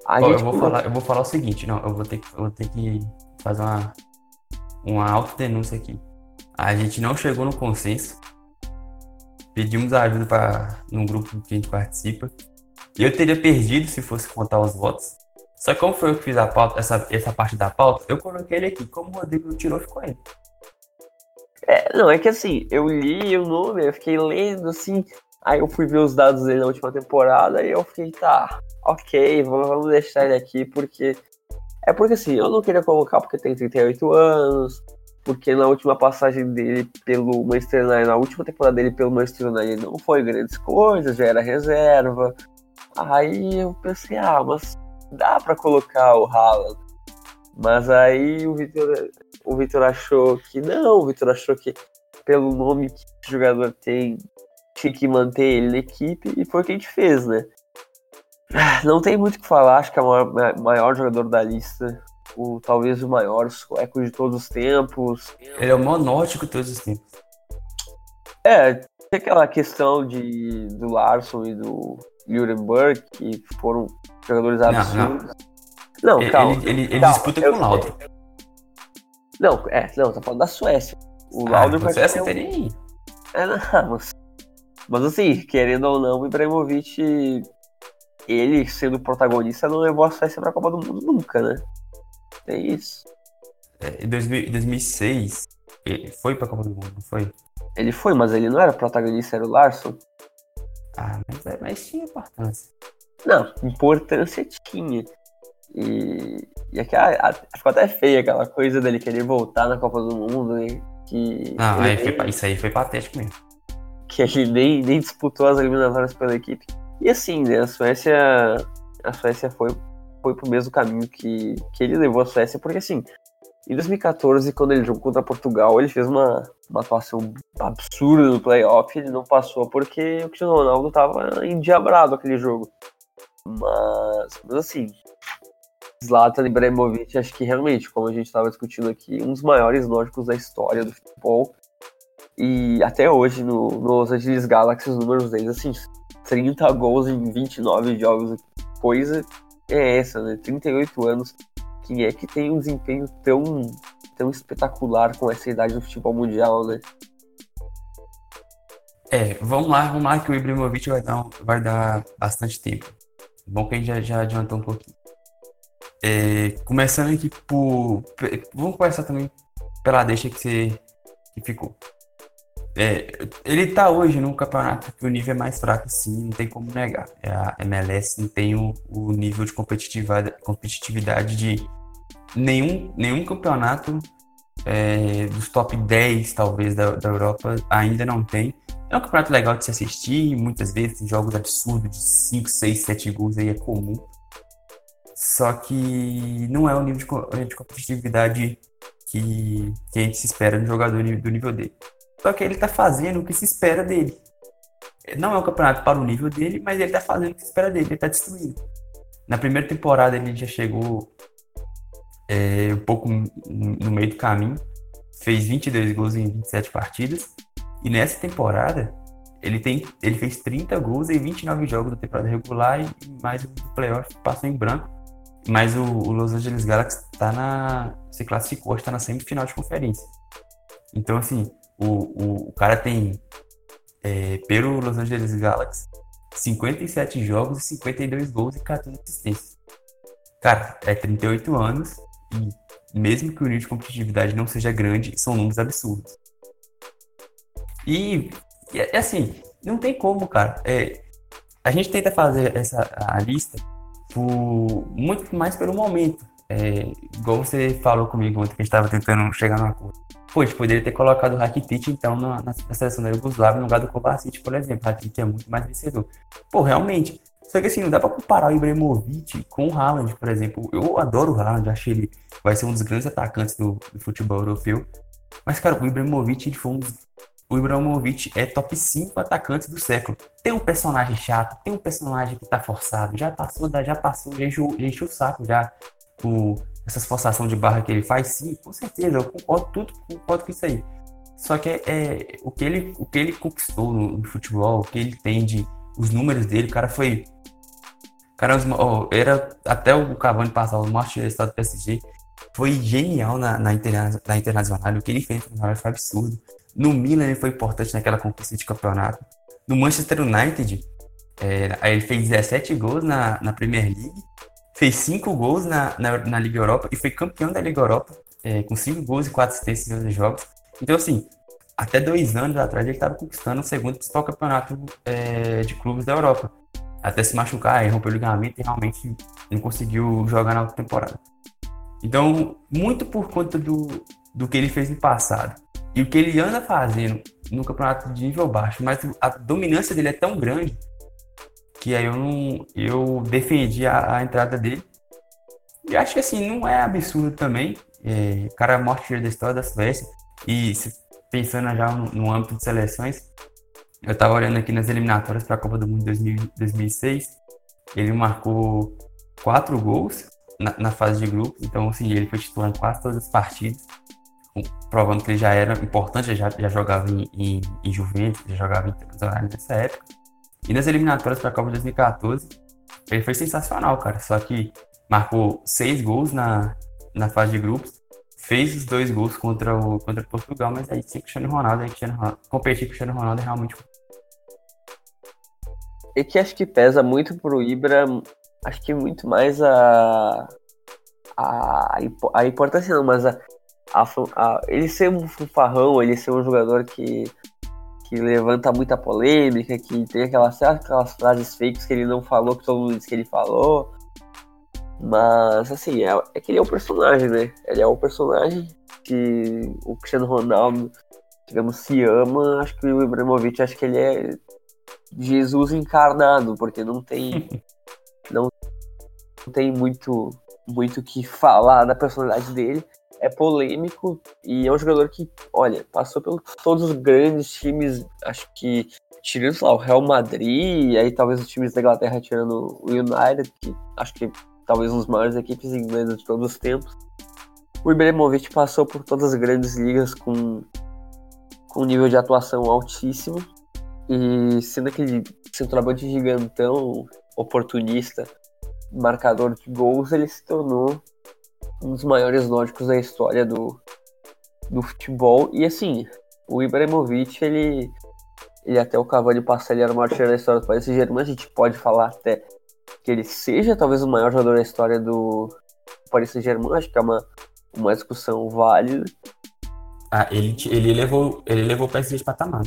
A gente... eu, vou falar, eu vou falar o seguinte, não, eu vou ter que, eu vou ter que fazer uma, uma autodenúncia aqui. A gente não chegou no consenso. Pedimos ajuda para num grupo que a gente participa. E eu teria perdido se fosse contar os votos. Só que como foi eu que fiz a pauta, essa, essa parte da pauta, eu coloquei ele aqui. Como o Rodrigo tirou, ficou ele. É, não, é que assim, eu li o nome, eu fiquei lendo assim, aí eu fui ver os dados dele na última temporada e eu fiquei, tá, ok, vamos, vamos deixar ele aqui, porque. É porque assim, eu não queria colocar porque tem 38 anos, porque na última passagem dele pelo Manchester United, na última temporada dele pelo Manchester United não foi grandes coisas, já era reserva. Aí eu pensei, ah, mas dá para colocar o Haaland. Mas aí o Vitor o Vitor achou que não, o Vitor achou que pelo nome que o jogador tem, tinha que manter ele na equipe e foi o que a gente fez, né? Não tem muito o que falar, acho que é o maior, maior jogador da lista, o, talvez o maior sueco de todos os tempos. Ele é o maior nórdico de todos os tempos. É, tem aquela questão de, do Larson e do Nuremberg, que foram jogadores absurdos. Não, não. não calma. Ele, ele, ele calma, disputa com o Laudrup. Não, é, não, tá falando da Suécia. O ah, Laudrup vai Suécia ter um... É, não, mas, mas assim, querendo ou não, o Ibrahimovic, ele sendo protagonista, não levou a Suécia pra Copa do Mundo nunca, né? É isso. É, em 2006, ele foi pra Copa do Mundo, não foi? Ele foi, mas ele não era protagonista, era o Larson. Ah, mas, é, mas tinha importância. Não, importância tinha. E, e aquela, a, ficou até feia aquela coisa dele querer voltar na Copa do Mundo. Né? Que não, aí foi, isso aí foi patético mesmo. Que ele nem, nem disputou as eliminatórias pela equipe. E assim, né, a Suécia. A Suécia foi, foi pro mesmo caminho que, que ele levou a Suécia, porque assim, em 2014, quando ele jogou contra Portugal, ele fez uma, uma atuação absurda no playoff. Ele não passou porque o Cristiano Ronaldo tava endiabrado aquele jogo. Mas, mas assim, Zlatan Ibrahimovic, acho que realmente, como a gente estava discutindo aqui, um dos maiores nórdicos da história do futebol. E até hoje, no, no Los Angeles Galaxy, os números deles, assim, 30 gols em 29 jogos. Coisa é essa, né? 38 anos quem é que tem um desempenho tão, tão espetacular com essa idade no futebol mundial, né? É, vamos lá, vamos lá que o Ibrahimovic vai dar, vai dar bastante tempo. Bom que a gente já, já adiantou um pouquinho. É, começando aqui por. Vamos começar também pela deixa que você que ficou. É, ele tá hoje num campeonato que o nível é mais fraco, sim, não tem como negar. É a MLS não tem o, o nível de competitividade, competitividade de nenhum, nenhum campeonato é, dos top 10, talvez, da, da Europa ainda não tem. É um campeonato legal de se assistir, muitas vezes jogos absurdos de 5, 6, 7 gols aí é comum. Só que não é o nível de, de competitividade que, que a gente se espera no jogador do nível dele. Só que ele está fazendo o que se espera dele. Não é um campeonato para o nível dele, mas ele está fazendo o que se espera dele, ele está destruindo. Na primeira temporada ele já chegou é, um pouco no meio do caminho, fez 22 gols em 27 partidas, e nessa temporada ele, tem, ele fez 30 gols em 29 jogos da temporada regular e mais um playoff passou em branco. Mas o, o Los Angeles Galaxy tá na, se classificou, está na semifinal de conferência. Então, assim, o, o, o cara tem, é, pelo Los Angeles Galaxy, 57 jogos e 52 gols e 14 assistências. Cara, é 38 anos e mesmo que o nível de competitividade não seja grande, são números absurdos. E, é, assim, não tem como, cara. É, a gente tenta fazer essa a lista por, muito mais pelo momento. É, igual você falou comigo ontem que a gente estava tentando chegar numa coisa. Gente poderia ter colocado o Rakitic, então, na, na, seleção da Yugoslávia no lugar do Kovacic, por exemplo. O Rakitic é muito mais vencedor. Pô, realmente. Só que assim, não dá pra comparar o Ibrahimovic com o Haaland, por exemplo. Eu adoro o Haaland, acho ele vai ser um dos grandes atacantes do, do futebol europeu. Mas, cara, o Ibrahimovic ele foi um dos o Ibrahimovic é top 5 atacantes do século. Tem um personagem chato, tem um personagem que tá forçado, já passou, já passou, já encheu, já encheu o saco já o, essas forçação de barra que ele faz, sim, com certeza, eu concordo tudo, concordo com isso aí. Só que é, é o, que ele, o que ele conquistou no, no, futebol, o que ele tem de. Os números dele, o cara foi. Cara, oh, era até o Cavani passar o estado do PSG. Foi genial na, na, interna, na Internacional. O que ele fez no foi absurdo. No Milan ele foi importante naquela conquista de campeonato. No Manchester United, é, ele fez 17 gols na, na Premier League, fez 5 gols na, na, na, Liga Europa e foi campeão da Liga Europa, é, com 5 gols e 4 assistências em 11 jogos. Então, assim, até dois anos atrás ele estava conquistando o segundo principal campeonato é, de clubes da Europa. Até se machucar, e romper o ligamento e realmente não conseguiu jogar na outra temporada. Então, muito por conta do, do que ele fez no passado e o que ele anda fazendo no campeonato de nível baixo, mas a dominância dele é tão grande que aí eu não eu defendi a, a entrada dele. E acho que assim, não é absurdo também. É, o cara é morte da história da Suécia. E pensando já no, no, âmbito de seleções, eu tava olhando aqui nas eliminatórias para a Copa do Mundo 2000, 2006. Ele marcou quatro gols na, na, fase de grupo. Então, assim, ele foi titular em quase todas as partidas provando que ele já era importante, já, já jogava em, em, em Juventus, já jogava em Internacional nessa época. E nas eliminatórias para a Copa de 2014, ele foi sensacional, cara. Só que marcou seis gols na, na fase de grupos, fez os dois gols contra o contra Portugal, mas aí tinha Cristiano Ronaldo, aí Ronaldo, competir com o Cristiano Ronaldo é realmente. E que acho que pesa muito pro Ibra, acho que muito mais a, a, a importância não, mas a, a, a, ele ser um fanfarrão, ele ser um jogador que, que levanta muita polêmica, que tem aquelas, aquelas frases fakes que ele não falou, que todo mundo diz que ele falou. Mas, assim, é, é que ele é o personagem, né? Ele é o personagem que o Cristiano Ronaldo, digamos, se ama. Acho que o Ibrahimovic, acho que ele é Jesus encarnado, porque não tem. não, não tem muito muito que falar da personalidade dele é polêmico e é um jogador que, olha, passou por todos os grandes times, acho que tirando lá o Real Madrid, e aí talvez os times da Inglaterra tirando o United, que acho que talvez um dos maiores equipes inglesas de todos os tempos. O Ibrahimovic passou por todas as grandes ligas com, com um nível de atuação altíssimo e sendo aquele centroavante gigantão, oportunista, marcador de gols, ele se tornou um dos maiores nórdicos da história do, do futebol. E assim, o Ibrahimovic, ele, ele até o Cavani passar, ele era o maior da história do Paris Saint-Germain. A gente pode falar até que ele seja talvez o maior jogador da história do Paris Saint-Germain. Acho que é uma, uma discussão válida. Ah, ele, ele, levou, ele levou o PSG de patamar,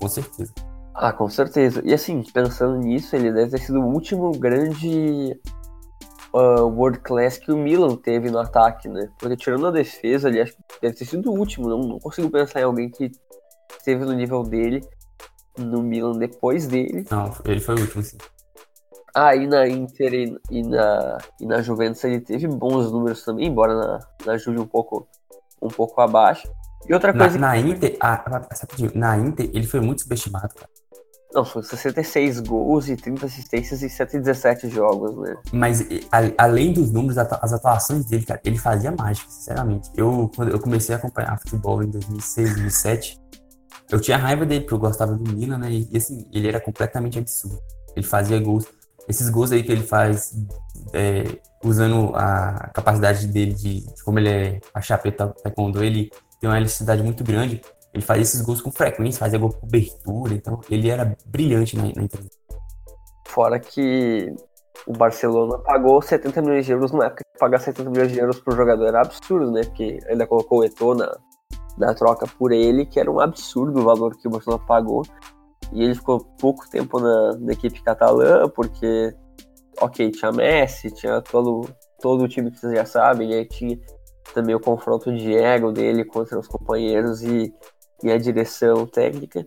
com certeza. Ah, com certeza. E assim, pensando nisso, ele deve ter sido o último grande uh, world class que o Milan teve no ataque, né? Porque tirando a defesa, ele acho que deve ter sido o último. Não, não consigo pensar em alguém que esteve no nível dele no Milan depois dele. Não, ele foi o último, sim. Ah, e na Inter e, e na, e na Juventus ele teve bons números também, embora na, na Juve um pouco, um pouco abaixo. E outra coisa. Na, na Inter, ah, na Inter, ele foi muito subestimado, cara. Não, foram 66 gols e 30 assistências em 117 jogos, né? Mas a, além dos números, as atuações dele, cara, ele fazia mágica, sinceramente. Eu, quando eu comecei a acompanhar futebol em 2006, 2007, eu tinha raiva dele, porque eu gostava do Milan, né? E assim, ele era completamente absurdo. Ele fazia gols. Esses gols aí que ele faz é, usando a capacidade dele de, de como ele é a chapeta taekwondo, ele tem uma elasticidade muito grande. Ele fazia esses gols com frequência, fazia gol com cobertura, então ele era brilhante na, na. Fora que o Barcelona pagou 70 milhões de euros na época. Pagar 70 milhões de euros pro jogador era absurdo, né? Porque ainda colocou o Eto'o na, na troca por ele, que era um absurdo o valor que o Barcelona pagou. E ele ficou pouco tempo na, na equipe catalã, porque, ok, tinha Messi, tinha todo, todo o time que vocês já sabem, aí tinha também o confronto de ego dele contra os companheiros e, e a direção técnica.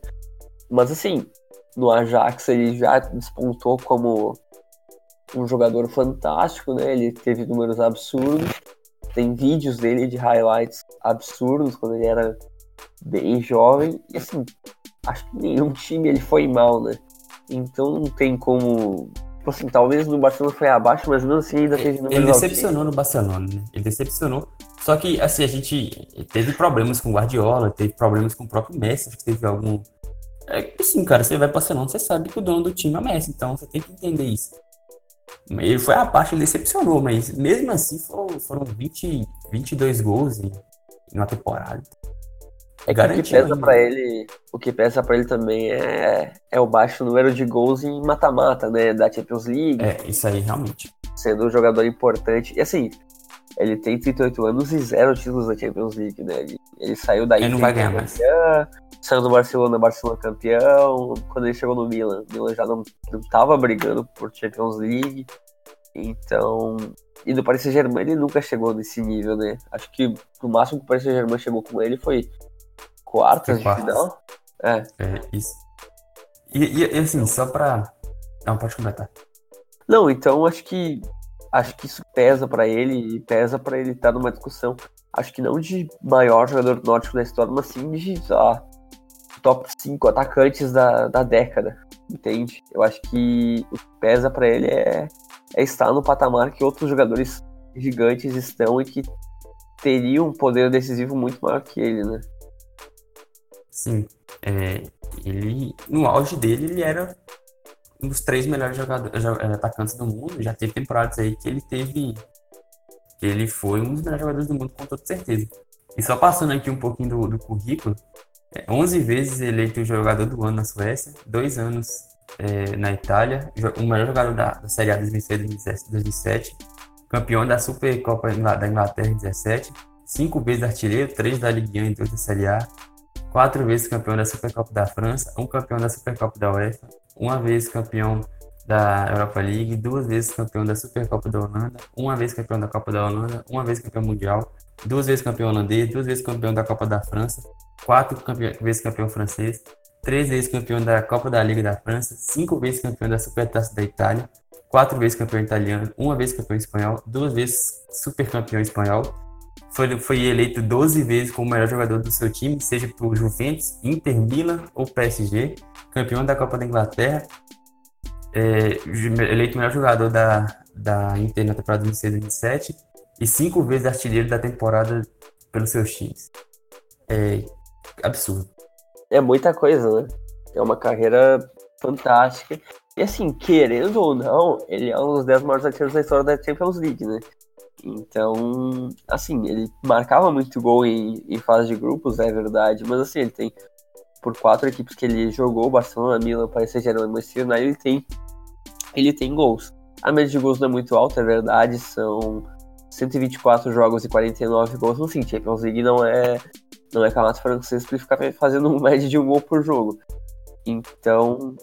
Mas assim, no Ajax ele já despontou como um jogador fantástico, né? Ele teve números absurdos. Tem vídeos dele de highlights absurdos quando ele era bem jovem. E assim, acho que nenhum time ele foi mal, né? Então não tem como Tipo assim, talvez no Barcelona foi abaixo, mas mesmo assim ainda teve números Ele decepcionou no Barcelona, né? Ele decepcionou. Só que, assim, a gente teve problemas com o Guardiola, teve problemas com o próprio Messi, acho que teve algum... É assim, cara, você vai pro Barcelona, você sabe que o dono do time é o Messi, então você tem que entender isso. Ele foi abaixo, ele decepcionou, mas mesmo assim foram, foram 20, 22 gols em, em uma temporada. É que o que pesa para ele, o que pesa para ele também é, é o baixo número de gols em mata-mata, né, da Champions League. É, isso aí realmente. Sendo um jogador importante. E assim, ele tem 38 anos e zero títulos da Champions League, né? Ele, ele saiu daí. Ele não vai ganhar mais. Saiu do Barcelona, Barcelona campeão. Quando ele chegou no Milan, o Milan já não, não tava brigando por Champions League. Então, e no Paris Saint-Germain ele nunca chegou nesse nível, né? Acho que o máximo que o Paris Saint-Germain chegou com ele foi quartas de final? É. É, isso. E, e, assim, só pra. Não, pode comentar. Não, então acho que acho que isso pesa para ele e pesa para ele estar tá numa discussão. Acho que não de maior jogador nórdico da história, mas sim de ó, top 5 atacantes da, da década, entende? Eu acho que o que pesa para ele é, é estar no patamar que outros jogadores gigantes estão e que teriam um poder decisivo muito maior que ele, né? Sim. É, ele, no auge dele, ele era um dos três melhores jogadores, é, atacantes do mundo. Já teve temporadas aí que ele teve. que ele foi um dos melhores jogadores do mundo, com toda certeza. E só passando aqui um pouquinho do, do currículo, é, 11 vezes eleito o jogador do ano na Suécia, dois anos é, na Itália, o melhor jogador da, da Série A 2006-2007, campeão da Supercopa da Inglaterra em 17, cinco vezes artilheiro, três da Ligue 1 e dois da Série A, quatro vezes campeão da Supercopa da França, um campeão da Supercopa da UEFA, uma vez campeão da Europa League, duas vezes campeão da Supercopa da Holanda, uma vez campeão da Copa da Holanda, uma vez campeão mundial, duas vezes campeão holandês, duas vezes campeão da Copa da França, quatro vezes campeão francês, três vezes campeão da Copa da Liga da França, cinco vezes campeão da Supertaça da Itália, quatro vezes campeão italiano, uma vez campeão espanhol, duas vezes supercampeão espanhol, foi, foi eleito 12 vezes como melhor jogador do seu time, seja por Juventus, Inter, Milan ou PSG, campeão da Copa da Inglaterra, é, eleito melhor jogador da, da Inter na temporada 2006-2007 e cinco vezes artilheiro da temporada pelos seus times. É absurdo. É muita coisa, né? É uma carreira fantástica. E assim, querendo ou não, ele é um dos 10 maiores artilheiros da história da Champions League, né? Então, assim, ele marcava muito gol em, em fase de grupos, é verdade, mas assim, ele tem por quatro equipes que ele jogou, Barcelona, Milan, Paris Saint-Germain, Manchester United, ele tem ele tem gols. A média de gols não é muito alta, é verdade, são 124 jogos e 49 gols. Assim, Champions League não é não é campeonato francês para ficar fazendo um média de um gol por jogo. Então,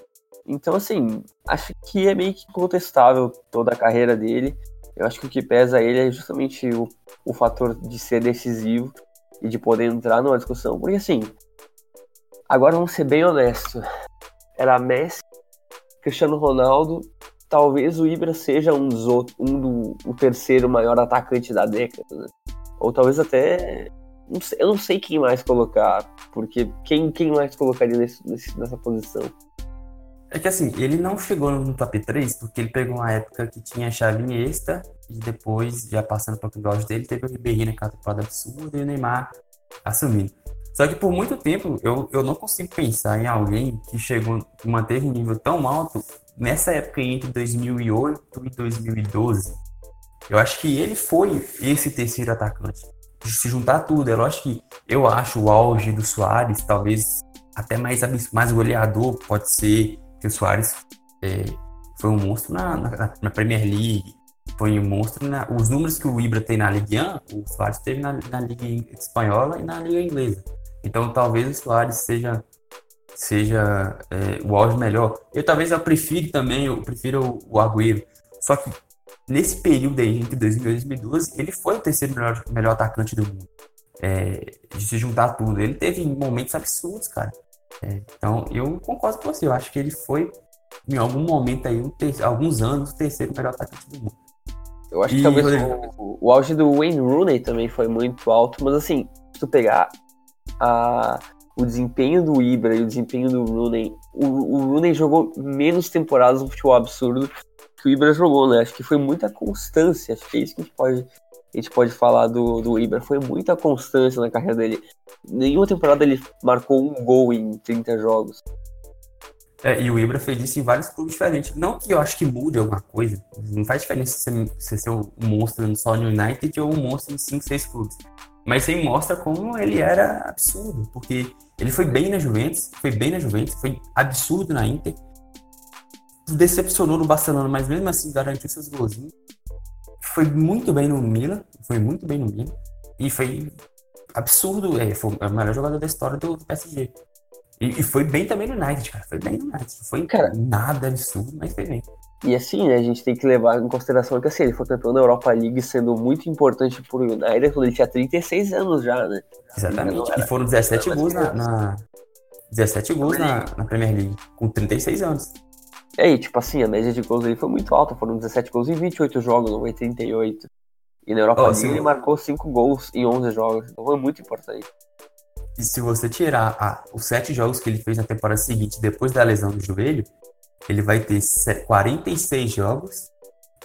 então assim, acho que é meio que incontestável toda a carreira dele. Eu acho que o que pesa ele é justamente o, o fator de ser decisivo e de poder entrar numa discussão. Porque assim, agora vamos ser bem honestos. Era Messi, Cristiano Ronaldo, talvez o Ibra seja um dos outros, um do o terceiro maior atacante da década, né? Ou talvez até não sei, eu não sei quem mais colocar, porque quem, quem mais colocaria nesse, nessa posição? É que assim, ele não chegou no top 3 porque ele pegou uma época que tinha chave Iniesta e depois, já passando para o auge dele, teve o Ribeirinho naquela temporada absurda e o Neymar assumindo. Só que por muito tempo eu, eu não consigo pensar em alguém que chegou, manteve um nível tão alto nessa época entre 2008 e 2012. Eu acho que ele foi esse terceiro atacante. Se juntar tudo, é lógico que eu acho o auge do Soares talvez até mais, mais goleador, pode ser que o Soares é, foi um monstro na, na, na, Premier League, foi um monstro na, os números que o Ibra tem na Ligue 1, o Soares teve na, na Liga Espanhola e na Liga Inglesa. Então talvez o Soares seja seja é, o auge melhor. Eu talvez eu prefiro também, eu prefiro o, Agüero. Só que nesse período aí, entre 2012 e 2012, ele foi o terceiro melhor, melhor atacante do mundo. É, de se juntar tudo. Ele teve momentos absurdos, cara. É, então, eu concordo com você. Eu acho que ele foi, em algum momento aí, um ter, alguns anos, o terceiro melhor atacante do mundo. Eu acho e, que talvez o, o, auge do Wayne Rooney também foi muito alto, mas assim, se tu pegar a, o desempenho do Ibra e o desempenho do Rooney, o, o Rooney jogou menos temporadas no futebol absurdo que o Ibra jogou, né? Acho que foi muita constância, acho que é isso que a gente pode a gente pode falar do, do Ibra. Foi muita constância na carreira dele. Nenhuma temporada ele marcou um gol em 30 jogos. É, e o Ibra fez isso em vários clubes diferentes. Não que eu acho que mude alguma coisa. Não faz diferença você, você ser um monstro só no United ou um monstro em 5, 6 clubes. Mas aí mostra como ele era absurdo. Porque ele foi bem na Juventus, foi bem na Juventus, foi absurdo na Inter. Decepcionou no Barcelona, mas mesmo assim garantiu seus golzinhos foi muito bem no Milan, foi muito bem no Milan, e foi absurdo, é, foi o melhor jogador da história do, do PSG. E, e, foi bem também no United, cara, foi bem no United, foi cara, nada absurdo, mas foi bem. E assim, né, a gente tem que levar em consideração que assim, ele foi campeão da Europa League sendo muito importante pro United quando ele tinha 36 anos já, né? Exatamente, era, e foram 17 gols na, na, 17 gols na, na Premier League, com 36 anos. E aí, tipo assim, a média de gols dele foi muito alta, foram 17 gols em 28 jogos, não foi 38. E na Europa oh, League ele marcou 5 gols em 11 jogos, então foi muito importante. E se você tirar ah, os 7 jogos que ele fez na temporada seguinte, depois da lesão do joelho, ele vai ter 46 jogos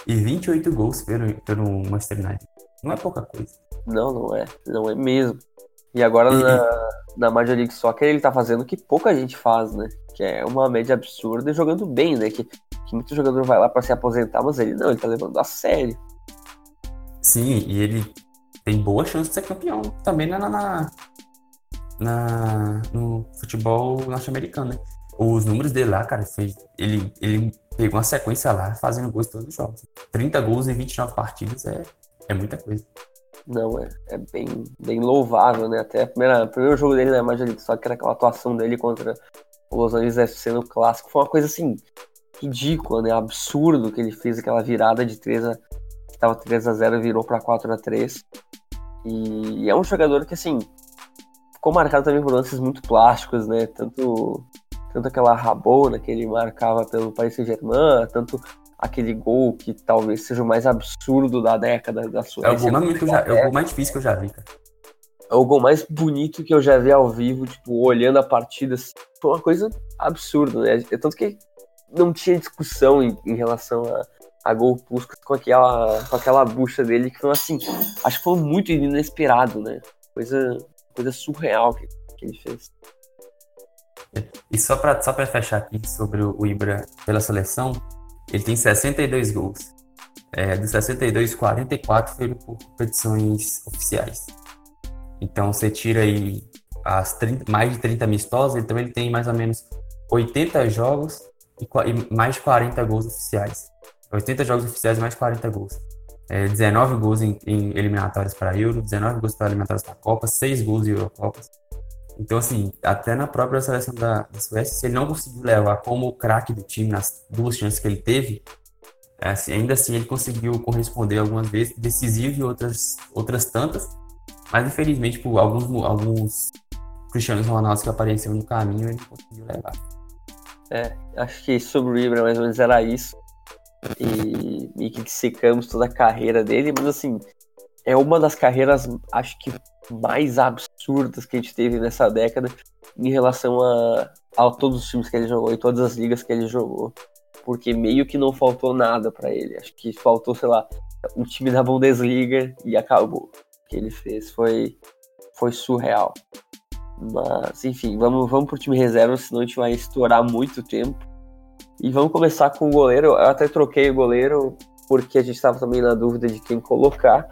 e 28 gols pelo, pelo Manchester United. Não é pouca coisa. Não, não é. Não é mesmo. E agora na, na Major League Soccer ele tá fazendo o que pouca gente faz, né? Que é uma média absurda e jogando bem, né? Que, que muito jogador vai lá para se aposentar, mas ele não, ele tá levando a sério. Sim, e ele tem boa chance de ser campeão também na, na, na no futebol norte-americano, né? Os números dele lá, cara, fez, ele, ele pegou uma sequência lá fazendo gols todos os jogos. 30 gols em 29 partidas é, é muita coisa. Não, é, é bem, bem louvável, né? Até o primeiro jogo dele na Major League Soccer, aquela atuação dele contra o Los Angeles FC no clássico, foi uma coisa assim, ridícula, né? Absurdo que ele fez aquela virada de 3 a. que tava 3 a 0 virou para 4 a 3 e, e é um jogador que, assim, ficou marcado também por lances muito plásticos, né? Tanto, tanto aquela rabona que ele marcava pelo Paris Saint-Germain, tanto aquele gol que talvez seja o mais absurdo da década da sua. É o gol mais, já, é o gol mais difícil que eu já vi, cara. É o gol mais bonito que eu já vi ao vivo, tipo, olhando a partida. Assim, foi uma coisa absurda, né? É tanto que não tinha discussão em, em relação a, a gol Puskas com aquela, com aquela bucha dele, que foi assim, acho que foi muito inesperado, né? Coisa, coisa surreal que, que ele fez. E só para só pra fechar aqui sobre o Ibra pela seleção, ele tem 62 gols. é, dos 62, 44 foram por competições oficiais. Então você tira aí as 30, mais de 30 amistosos, então ele tem mais ou menos 80 jogos e, e mais de 40 gols oficiais. 80 jogos oficiais mais 40 gols. É, 19 gols em, em eliminatórias para Euro, 19 gols para eliminatórias para Copa, 6 gols em Eurocopas. Então, assim, até na própria seleção da, da Suécia, se ele não conseguiu levar como o craque do time nas duas chances que ele teve, é, assim, ainda assim ele conseguiu corresponder algumas vezes, decisivo e outras, outras tantas. Mas, infelizmente, por alguns, alguns Cristianos Ronaldo que apareceram no caminho, ele conseguiu levar. É, acho que sobre o Ibra mais ou menos era isso. E, e que secamos toda a carreira dele, mas assim, é uma das carreiras, acho que mais absurdas que a gente teve nessa década em relação a, a todos os times que ele jogou e todas as ligas que ele jogou. Porque meio que não faltou nada para ele. Acho que faltou, sei lá, um time da Bundesliga e acabou. O que ele fez foi, foi surreal. Mas, enfim, vamos, vamos pro time reserva, senão a gente vai estourar muito tempo. E vamos começar com o goleiro. Eu até troquei o goleiro porque a gente estava também na dúvida de quem colocar.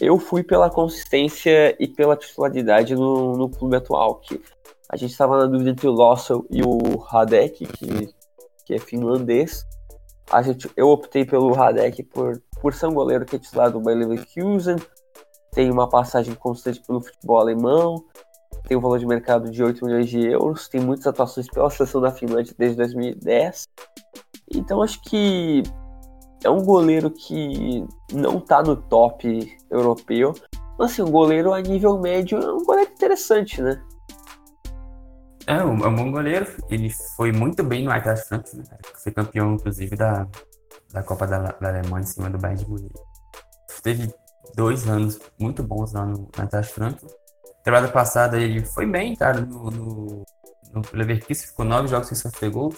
Eu fui pela consistência e pela titularidade no, no clube atual, que a gente estava na dúvida entre o Lossel e o Radek, que, que é finlandês. A gente, eu optei pelo Radek por, por ser um goleiro que é titular do Bayer Leverkusen, tem uma passagem constante pelo futebol alemão, tem um valor de mercado de 8 milhões de euros, tem muitas atuações pela seleção da Finlândia desde 2010. Então acho que é um goleiro que não tá no top europeu. Mas assim, um goleiro a nível médio é um goleiro interessante, né? É, um, é um bom goleiro. Ele foi muito bem no Eintracht Frankfurt, né? Foi campeão, inclusive, da, da Copa da, da Alemanha em cima do Bayern de Munique. Teve dois anos muito bons lá no Eintracht Frankfurt. Temporada passada ele foi bem, cara, no, no, no Leverkusen, ficou nove jogos sem sofrer gols.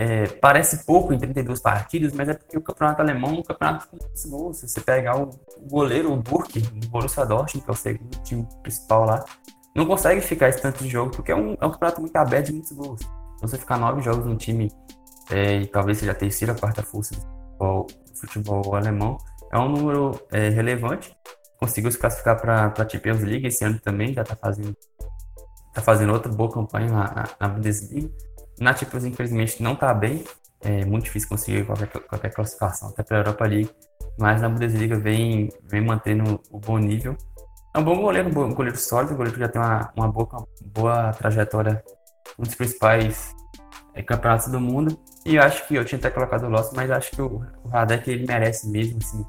É, parece pouco em 32 partidas, mas é porque o campeonato alemão é um campeonato com muitos gols. Se você pegar o, goleiro, o Burke, do Borussia Dortmund, que é o segundo time principal lá, não consegue ficar esse tanto de jogo, porque é um, é um campeonato muito aberto de muitos gols. Então, você ficar nove jogos no time, é, e talvez seja a terceira, quarta força do futebol, futebol alemão, é um número é, relevante. Conseguiu se classificar para a Champions League esse ano também, já está fazendo, tá fazendo outra boa campanha na, na Bundesliga. Na Champions, infelizmente, não está bem. É muito difícil conseguir qualquer, qualquer classificação, até para a Europa League. Mas na Bundesliga vem, vem mantendo o bom nível. É um bom goleiro, um, goleiro sólido, um goleiro que já tem uma, uma boa, boa trajetória nos principais é, campeonatos do mundo. E eu acho que eu tinha até colocado o Loss, mas acho que o, o Radek ele merece mesmo assim,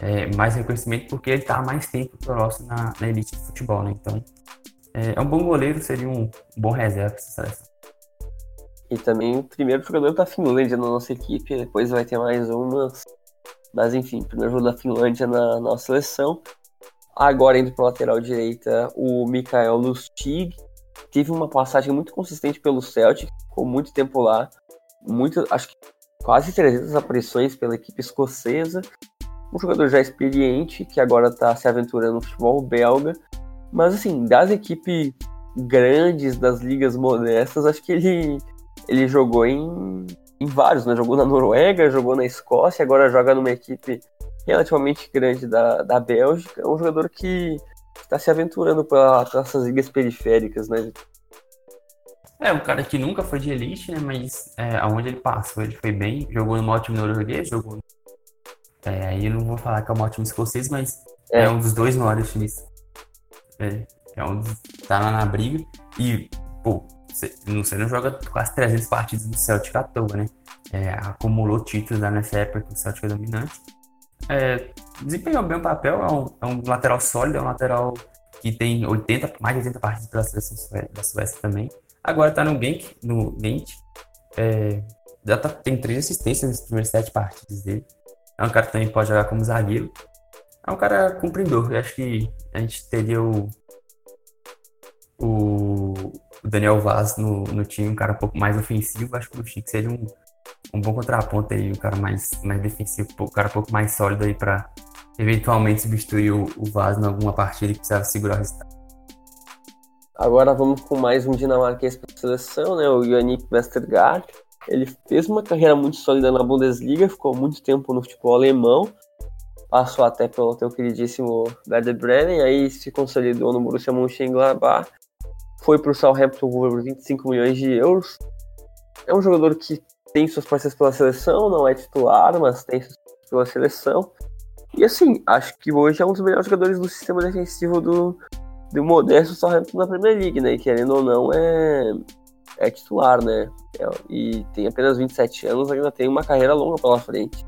é, mais reconhecimento porque ele está há mais tempo que o Loss na, na elite de futebol. Né? Então é, é, um bom goleiro, seria um bom reserva para essa seleção. E também o primeiro jogador da Finlândia na nossa equipe, depois vai ter mais umas. Mas enfim, primeiro jogador da Finlândia na nossa seleção. Agora indo para lateral direita, o Mikael Lustig. Teve uma passagem muito consistente pelo Celtic, ficou muito tempo lá. Muito, acho que quase 300 aparições pela equipe escocesa. Um jogador já experiente, que agora está se aventurando no futebol belga. Mas assim, das equipes grandes, das ligas modestas, acho que ele ele jogou em, em vários, né? Jogou na Noruega, jogou na Escócia, agora joga numa equipe relativamente grande da, da Bélgica. É um jogador que está se aventurando pela, pelas ligas periféricas, né? É, um cara que nunca foi de elite, né? Mas é, aonde ele passou, ele foi bem. Jogou no ótimo norueguês, jogou. É, aí eu não vou falar que é um ótimo escocês, mas é, é um dos dois maiores times. É, é um dos. tá lá na briga. E, pô, você, não joga quase 300 partidas no Celtic à toa, né? É, acumulou títulos nessa época que o Celtic é dominante. É, desempenhou bem o papel, é um, é um, lateral sólido, é um lateral que tem 80, mais de 80 partidas pela seleção da Suécia também. Agora tá no Genk, no Gent. É, já tá, tem três assistências nas primeiras sete partidas dele. É um cara que também pode jogar como zagueiro. É um cara cumpridor. Eu acho que a gente teria o, o o Daniel Vaz no, no time, um cara um pouco mais ofensivo, acho que o Chico seria um, um bom contraponto aí, um cara mais, mais defensivo, um cara um pouco mais sólido aí para eventualmente substituir o, o Vaz em alguma partida que precisava segurar o resultado. Agora vamos com mais um dinamarquês para a seleção, né? O Yannick Westergaard. Ele fez uma carreira muito sólida na Bundesliga, ficou muito tempo no futebol alemão, passou até pelo teu queridíssimo Werder Bremen, aí se consolidou no Borussia Mönchengladbach, foi para o Southampton por 25 milhões de euros. É um jogador que tem suas parceiras pela seleção, não é titular, mas tem suas pela seleção. E assim, acho que hoje é um dos melhores jogadores do sistema defensivo do, do modesto Southampton na Premier League, né? E querendo ou não, é, é titular, né? É, e tem apenas 27 anos, ainda tem uma carreira longa pela frente.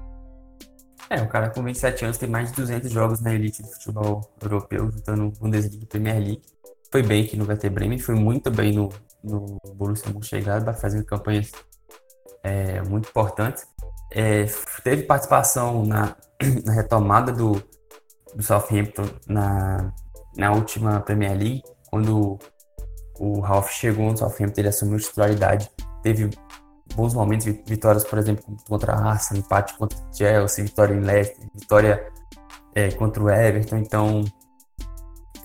É, o cara com 27 anos tem mais de 200 jogos na elite do futebol europeu, juntando Bundesliga e Premier League. Foi bem aqui no Werder Bremen, foi muito bem no, no Borussia Mönchengladbach, fazendo campanhas é, muito importantes. É, teve participação na, na retomada do, do Southampton na, na última Premier League, quando o Ralph chegou no Southampton, ele assumiu titularidade, teve bons momentos, vitórias, por exemplo, contra a Arsenal, empate contra o Chelsea, vitória em Leicester, vitória é, contra o Everton, então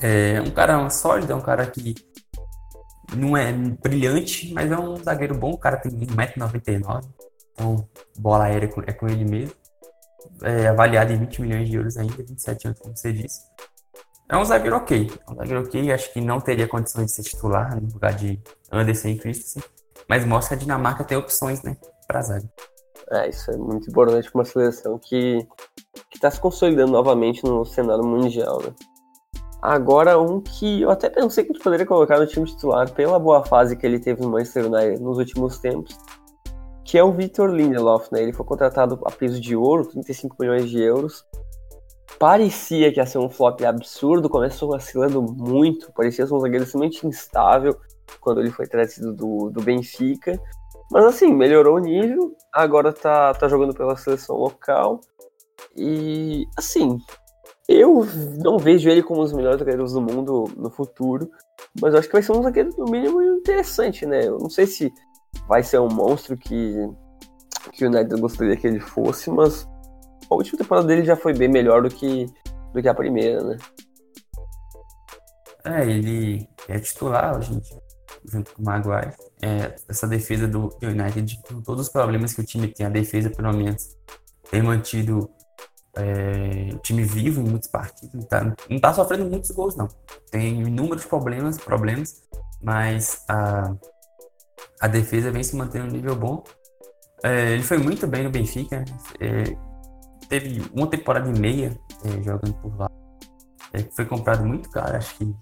é um cara sólido, é um cara que não é brilhante, mas é um zagueiro bom, o cara tem 1,99m, então bola aérea é com ele mesmo, é avaliado em 20 milhões de euros ainda, 27 anos, como você disse. É um zagueiro ok. É um zagueiro ok. Acho que não teria condições de ser titular no lugar de Anderson e Christensen. Mas mostra que a Dinamarca tem opções, né? Pra zaga. É, isso é muito importante para uma seleção que está se consolidando novamente no cenário mundial, né? Agora, um que eu até pensei que a gente poderia colocar no time titular pela boa fase que ele teve no Manchester United nos últimos tempos, que é o Victor Lindelof, né? Ele foi contratado a peso de ouro, 35 milhões de euros, parecia que ia ser um flop absurdo, começou vacilando muito, parecia ser um zagueiro extremamente instável quando ele foi trazido do, do Benfica. Mas assim, melhorou o nível, agora tá, tá jogando pela seleção local. E assim, eu não vejo ele como um dos melhores zagueiros do mundo no futuro, mas eu acho que vai ser um zagueiro no mínimo interessante, né? Eu não sei se vai ser um monstro que, que o United gostaria que ele fosse, mas a última temporada dele já foi bem melhor do que, do que a primeira, né? É, ele é titular, gente, junto com o Maguire. É, essa defesa do United, com todos os problemas que o time tem, a defesa, pelo menos, tem mantido é, time vivo em muitos partidos. Tá, não tá sofrendo muitos gols, não. Tem inúmeros problemas, problemas, mas a, a defesa vem se mantendo um nível bom. É, ele foi muito bem no Benfica. É, teve uma temporada e meia é, jogando por lá. É, foi comprado muito caro, acho que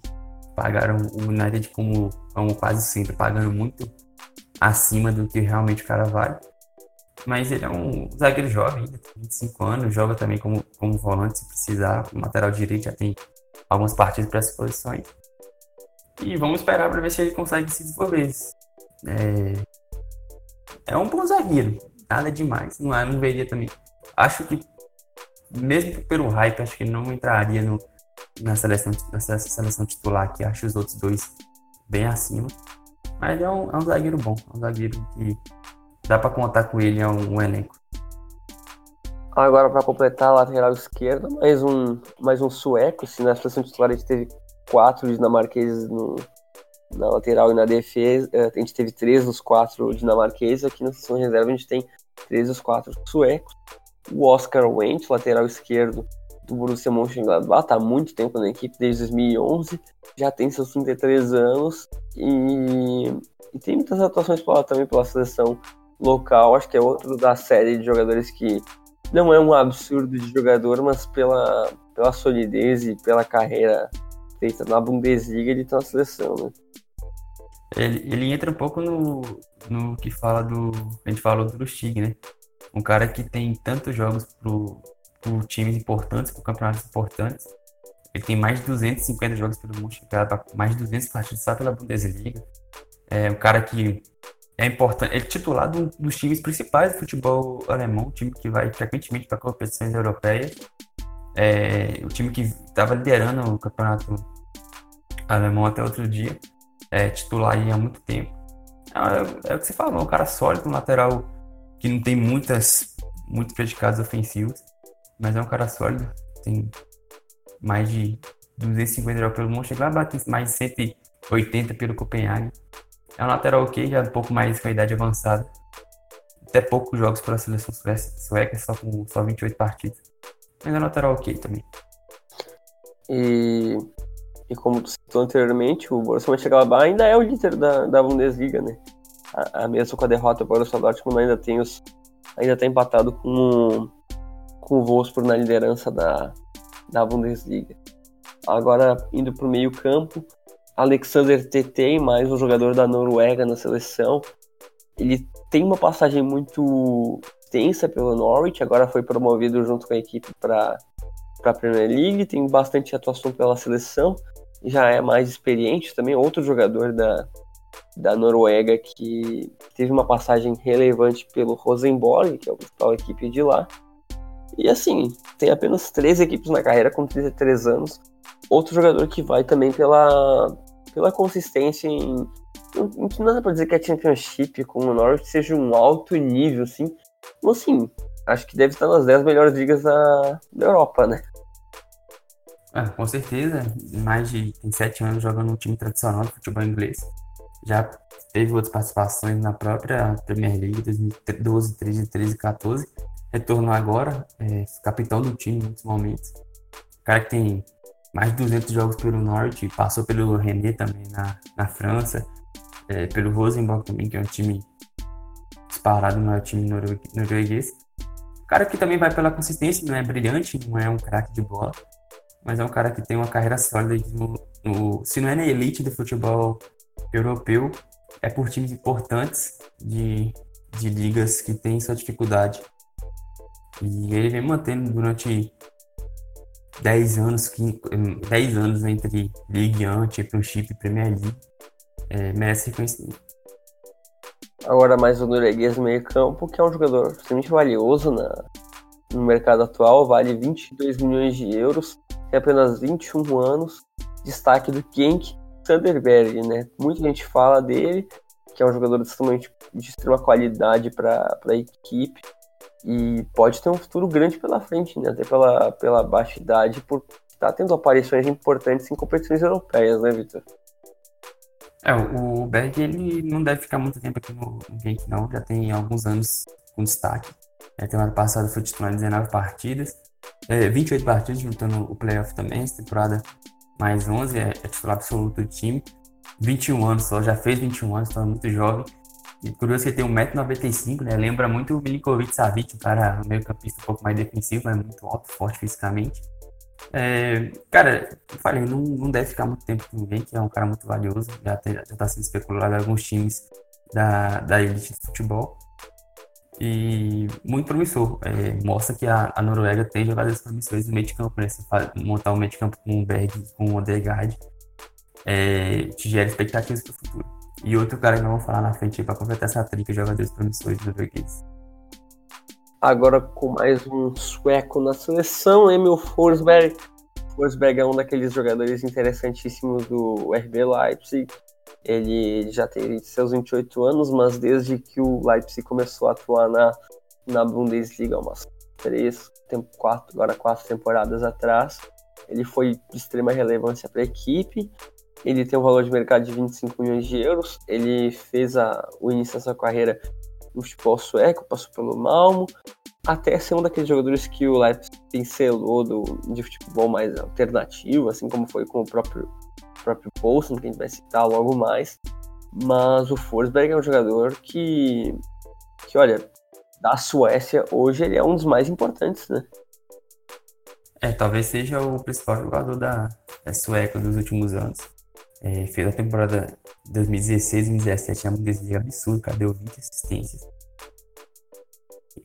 pagaram o United como, como quase sempre, pagando muito acima do que realmente o cara vale. Mas ele é um zagueiro jovem, tem 25 anos, joga também como, como volante se precisar, como lateral direito já tem algumas partidas para essas posições. E vamos esperar para ver se ele consegue se desenvolver. É, é um bom zagueiro, nada demais, não, é, não veria também. Acho que mesmo pelo hype, acho que ele não entraria no, na, seleção, na seleção titular, que acho os outros dois bem acima. Mas é um, é um zagueiro bom, é um zagueiro que dá para contar com ele, é um, elenco. Agora, para completar lateral esquerda, mais um, mais um sueco. Se na seleção titular a gente teve quatro dinamarqueses no, na lateral e na defesa, eh, a gente teve três dos quatro dinamarqueses. Aqui na seleção reserva a gente tem três dos quatro suecos o Oscar Wendt, lateral esquerdo do Borussia Mönchengladbach, está há muito tempo na equipe, desde 2011, já tem seus 33 anos e, e tem muitas atuações pela, também pela seleção local, acho que é outro da série de jogadores que não é um absurdo de jogador, mas pela, pela solidez e pela carreira feita na Bundesliga ele está na seleção, né? Ele, ele entra um pouco no, no que fala do. A gente falou do Lustig, né? um cara que tem tantos jogos por times importantes, por campeonatos importantes. Ele tem mais de 250 jogos pelo Mönchengladbach, mais de 200 partidas só pela Bundesliga. É um cara que é importante, é titular do, dos times principais do futebol alemão, um time que vai frequentemente para competições europeias. É, o time que estava liderando o campeonato alemão até outro dia, é titular aí há muito tempo. É, é o que você falou, um cara sólido, um lateral que não tem muitas, muitos predicados ofensivos, mas é um cara sólido, tem mais de 250 jogos pelo tem mais de 180 pelo Copenhague. É um lateral ok, já um pouco mais com a idade avançada. até poucos jogos pela seleção sueca, só com só 28 partidas. Mas é lateral ok também. E, e como tu citou anteriormente, o Borussia Mönchengladbach ainda é o líder da, da Bundesliga, né? A, a mesmo com a derrota, o Borussia Dortmund ainda tem os ainda tá empatado com com o Wolfsburg na liderança da, da Bundesliga. Agora indo para o meio campo, Alexander Tetei, mais um jogador da Noruega na seleção. Ele tem uma passagem muito extensa pelo Norwich, agora foi promovido junto com a equipe para a Premier League, tem bastante atuação pela seleção, já é mais experiente também, outro jogador da, da Noruega que teve uma passagem relevante pelo Rosenborg, que é a principal equipe de lá. E assim, tem apenas três equipes na carreira com 33 anos. Outro jogador que vai também pela, pela consistência em. Não, não dá pra dizer que a Championship com o Norwich seja um alto nível, assim. Mas assim, acho que deve estar nas 10 melhores ligas da, da Europa, né? Ah, com certeza. Mais de tem sete anos jogando um time tradicional de futebol inglês. Já teve outras participações na própria Premier League 2012, 13, 13 14. Retornou agora, é, capitão do time em muitos momentos. O cara que tem mais de 200 jogos pelo Norte, passou pelo René também na, na França, é, pelo Rosenborg também, que é um time disparado, no time norueguês. O cara que também vai pela consistência, não é brilhante, não é um craque de bola, mas é um cara que tem uma carreira sólida no, no, se não é na elite do futebol europeu, é por times importantes de, de ligas que têm sua dificuldade. E ele vem mantendo durante 10 anos, 15, 10 anos entre Ligue 1, Championship e Premier League. É, merece reconhecimento. Agora mais o norueguês no meio campo, que é um jogador extremamente valioso na, no mercado atual, vale 22 milhões de euros, tem apenas 21 anos, destaque do Genk Sanderberg, né? Muita gente fala dele, que é um jogador de, de extrema qualidade para a equipe e pode ter um futuro grande pela frente, né? Até pela, pela baixa idade, por estar tá tendo aparições importantes em competições europeias, né, Vitor? É, o Berg ele não deve ficar muito tempo aqui no, Genk, não. Já tem alguns anos com destaque. É, temporada passada foi titular em 19 partidas, é, 28 partidas, juntando o playoff também. Essa temporada mais 11, é, é titular absoluto do time. 21 anos só, já fez 21 anos, então é muito jovem. E curioso que ele tem 1,95m, né? Lembra muito o Milinkovic Savic, um cara meio campista um pouco mais defensivo, mas muito alto, forte fisicamente. É, cara, eu falei, não, não deve ficar muito tempo com ninguém, que é um cara muito valioso, já está sendo especulado em alguns times da, da elite de futebol. E muito promissor. É, mostra que a, a, Noruega tem jogadores promissores no meio de campo, né? Você montar um meio de campo com o Berg, com o Odegaard, é, te gera expectativas para o futuro. E outro cara que não vou falar na frente para completar essa trinca de jogadores promissores do norueguês. Agora com mais um sueco na seleção, Emil Forsberg. Forsberg é um daqueles jogadores interessantíssimos do RB Leipzig. Ele já tem seus 28 anos, mas desde que o Leipzig começou a atuar na, na Bundesliga, umas três, quatro, agora quatro temporadas atrás, ele foi de extrema relevância para a equipe. Ele tem um valor de mercado de 25 milhões de euros. Ele fez a, o início da sua carreira no futebol sueco, passou pelo Malmo, até ser um daqueles jogadores que o Leipzig pincelou do, de futebol mais alternativo, assim como foi com o próprio, próprio Poulsen, que a gente vai citar logo mais. Mas o Forsberg é um jogador que, que, olha, da Suécia hoje ele é um dos mais importantes, né? É, talvez seja o principal jogador da, da Sueca dos últimos anos. É, fez a temporada 2016 e 2017 é um desvio absurdo, cara, deu 20 assistências.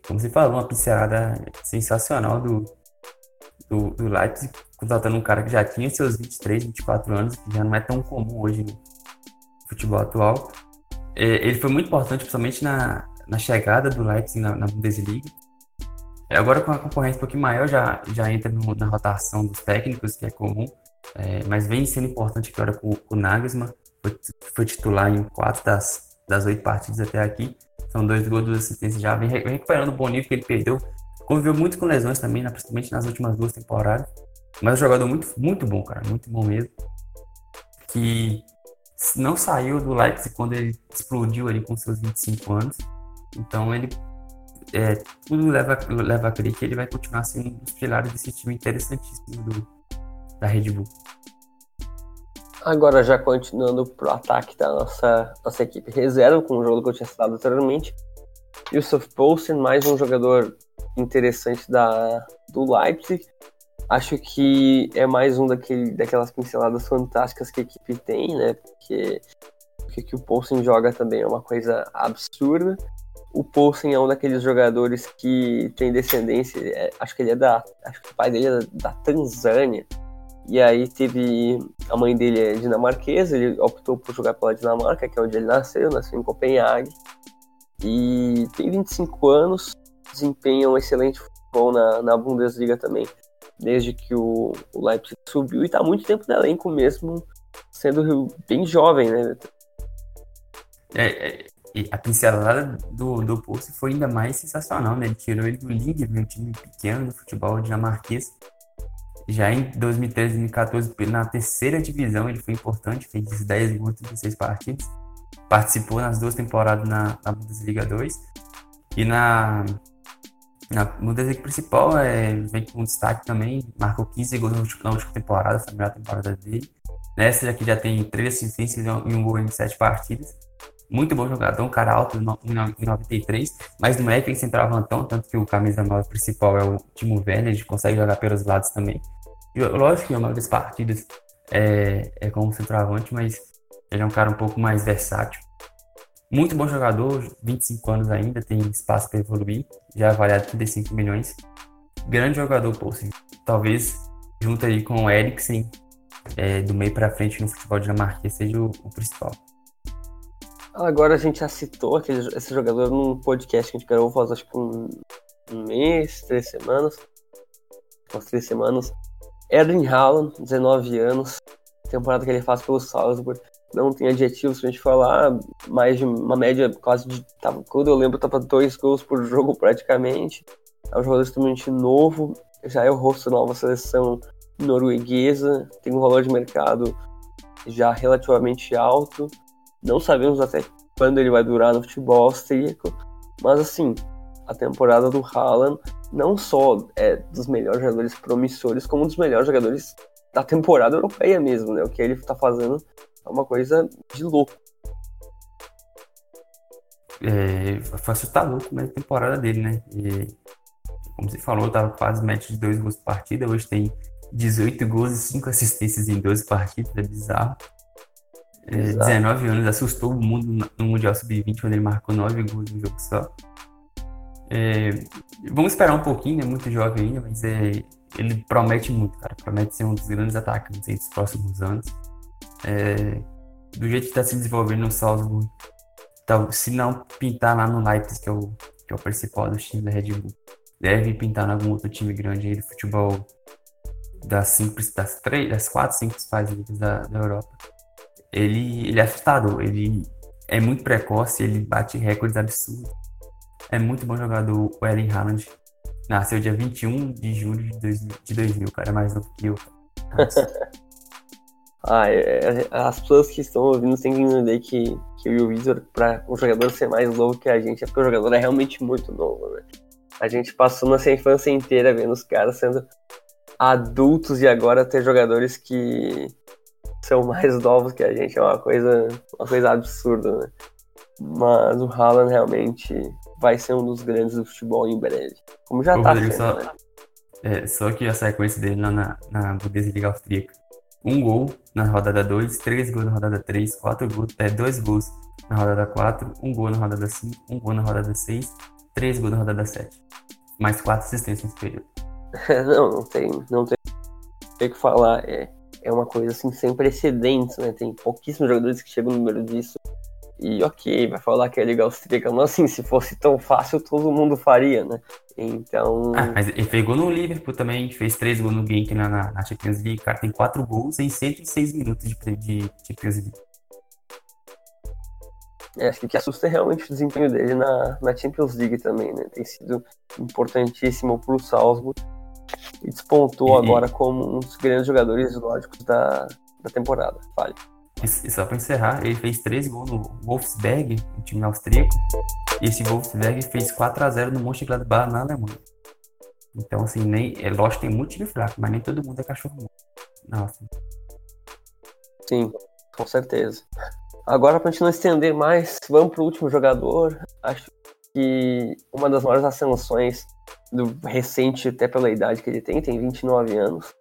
Como você falou, uma pincelada sensacional do, do, do Leipzig, contratando um cara que já tinha seus 23, 24 anos, que já não é tão comum hoje no futebol atual. É, ele foi muito importante, principalmente na, na chegada do Leipzig na, na Bundesliga. Agora com a concorrência um pouquinho maior, já, já entra no, na rotação dos técnicos, que é comum. É, mas vem sendo importante agora com, com o Nagelsmann, foi, foi, titular em quatro das, das oito partidas até aqui. São dois gols, duas assistências já, vem, vem recuperando o bom nível que ele perdeu. Conviveu muito com lesões também, né, principalmente nas últimas duas temporadas. Mas é um jogador muito, muito bom, cara, muito bom mesmo. Que não saiu do Leipzig quando ele explodiu ali com seus 25 anos. Então ele é, tudo leva, leva a crer que ele vai continuar sendo um dos pilares desse time interessantíssimo do, da Red Bull. Agora, já continuando pro ataque da nossa, nossa equipe reserva, com o jogo que eu tinha citado anteriormente, Yusuf Poulsen, mais um jogador interessante da, do Leipzig. Acho que é mais um daquele, daquelas pinceladas fantásticas que a equipe tem, né? Porque o que o Poulsen joga também é uma coisa absurda. O Poulsen é um daqueles jogadores que tem descendência, é, acho que ele é da. Acho que o pai dele é da, da Tanzânia. E aí teve. A mãe dele é dinamarquesa, ele optou por jogar pela Dinamarca, que é onde ele nasceu, nasceu em Copenhague. E tem 25 anos, desempenha um excelente futebol na, na Bundesliga também, desde que o, o Leipzig subiu e está muito tempo no elenco mesmo, sendo bem jovem, né? É, é, a pincelada do, do Pulse foi ainda mais sensacional, né? Ele tirou ele do Ligue, um time pequeno do futebol dinamarquês. Já em 2013 e 2014, na terceira divisão, ele foi importante, fez 10 gols em 36 partidas. Participou nas duas temporadas na, na Bundesliga 2. E na, na Bundesliga principal, é, vem com destaque também, marcou 15 gols na última temporada, foi a melhor temporada dele. Nessa aqui já tem 3 assistências e um gol em 7 partidas muito bom jogador, um cara alto em 93, mas não é aquele centroavantão, tanto que o camisa 9 principal é o Timo Werner, ele consegue jogar pelos lados também. Lógico que a maioria das partidas é, é como centroavante, mas ele é um cara um pouco mais versátil. Muito bom jogador, 25 anos ainda, tem espaço para evoluir, já é avaliado 35 milhões. Grande jogador, pô, assim, talvez junto aí com o Eriksen, é, do meio para frente no futebol dinamarquês, seja o, o principal. Agora a gente já citou aquele, esse jogador num podcast que a gente gravou faz acho que um, um mês, três semanas. Umas três semanas. Erling Haaland, 19 anos. Temporada que ele faz pelo Salzburg. Não tem adjetivos pra gente falar. Mais de uma média quase de. Tava, quando eu lembro, tava dois gols por jogo praticamente. É um jogador extremamente novo. Já é o rosto da nova seleção norueguesa. Tem um valor de mercado já relativamente alto. Não sabemos até quando ele vai durar no futebol austríaco, mas assim, a temporada do Haaland não só é dos melhores jogadores promissores, como dos melhores jogadores da temporada europeia mesmo, né? O que ele tá fazendo é uma coisa de louco. É, foi assustador como é a temporada dele, né? E, como você falou, tava quase média de dois gols por partida, hoje tem 18 gols e 5 assistências em 12 partidas, é bizarro. 19 anos, assustou o mundo no Mundial Sub-20, quando ele marcou 9 gols no jogo só. É, vamos esperar um pouquinho, é muito jovem ainda, mas é, ele promete muito, cara. Promete ser um dos grandes atacantes dos próximos anos. É, do jeito que está se desenvolvendo no Salzburg, tá, se não pintar lá no Leipzig, que é o, que é o principal do time da Red Bull, deve pintar em algum outro time grande aí do futebol das, cinco, das, três, das quatro, cinco principais ligas da, da Europa ele, ele é assustador. Ele é muito precoce, ele bate recordes absurdos. É muito bom jogador o Ellen Haaland. Nasceu dia 21 de julho de 2000, de 2000 cara, é mais novo que eu. ah, é, é, as pessoas que estão ouvindo têm que entender que, que o Wizard, para o jogador ser mais novo que a gente, é porque o jogador é realmente muito novo, né? A gente passou nossa infância inteira vendo os caras sendo adultos e agora ter jogadores que são mais novos que a gente é uma coisa, uma coisa absurda, né? Mas o Haaland realmente vai ser um dos grandes do futebol em breve. Como já Ô, tá sendo, só, né? É, só que a sequência dele lá na, na Bundesliga Austríaca. Um gol na rodada 2, três gols na rodada 3, quatro gols, é, dois gols na rodada 4, um gol na rodada 5, um gol na rodada 6, três gols na rodada 7. Mais quatro assistências nesse período. não, não tem, não tem o que falar. É, é uma coisa assim sem precedentes, né? Tem pouquíssimos jogadores que chegam no número disso. E ok, vai falar que é liga austríaca, mas assim, se fosse tão fácil, todo mundo faria, né? Então. Ah, mas ele pegou no Liverpool também, fez três gols no Genk na, na Champions League. O cara tem quatro gols em 106 minutos de, de Champions League. É, acho que o que assusta é realmente o desempenho dele na, na Champions League também, né? Tem sido importantíssimo pro Salzburg e despontou agora como um dos grandes jogadores lógicos da, da temporada. Fale. E só para encerrar, ele fez três gols no Wolfsberg, um time austríaco, e esse Wolfsberg fez 4 a 0 no Mönchengladbach na Alemanha. Então, assim, nem, é lógico tem muito time fraco, mas nem todo mundo é cachorro morto. Nossa. Sim, com certeza. Agora, para a gente não estender mais, vamos para o último jogador. Acho que uma das maiores ascensões do recente, até pela idade que ele tem, tem 29 anos.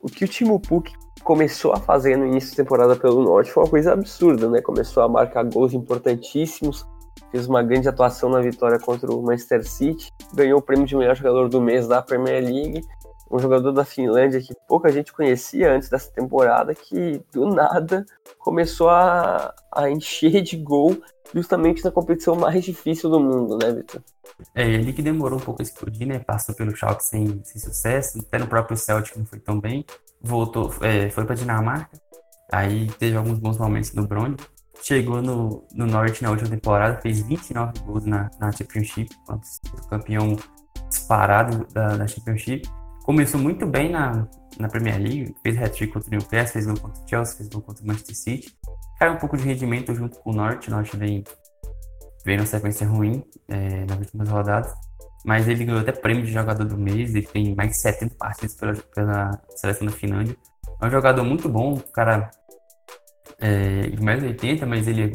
O que o Timo Puk começou a fazer no início da temporada pelo Norte foi uma coisa absurda, né? Começou a marcar gols importantíssimos, fez uma grande atuação na vitória contra o Manchester City, ganhou o prêmio de melhor jogador do mês da Premier League, um jogador da Finlândia que pouca gente conhecia antes dessa temporada, que do nada começou a, a encher de gol justamente na competição mais difícil do mundo, né, Vitor? É, ele que demorou um pouco a explodir, né? Passou pelo Schalke sem, sem sucesso, até no próprio Celtic não foi tão bem. Voltou, é, foi para Dinamarca, aí teve alguns bons momentos no Brony. Chegou no, no Norte na última temporada, fez 29 gols na, na Championship, campeão disparado da, da Championship. Começou muito bem na, na Premier League, fez hat-trick contra o Newcastle, fez gol contra o Chelsea, fez gol contra o Manchester City. Caiu um pouco de rendimento junto com o Norte, o Norte vem veio numa sequência ruim é, nas últimas rodadas, mas ele ganhou até prêmio de jogador do mês, ele tem mais de 70 partidas pela, pela seleção da Finlândia. É um jogador muito bom, cara é, de mais 80, mas ele é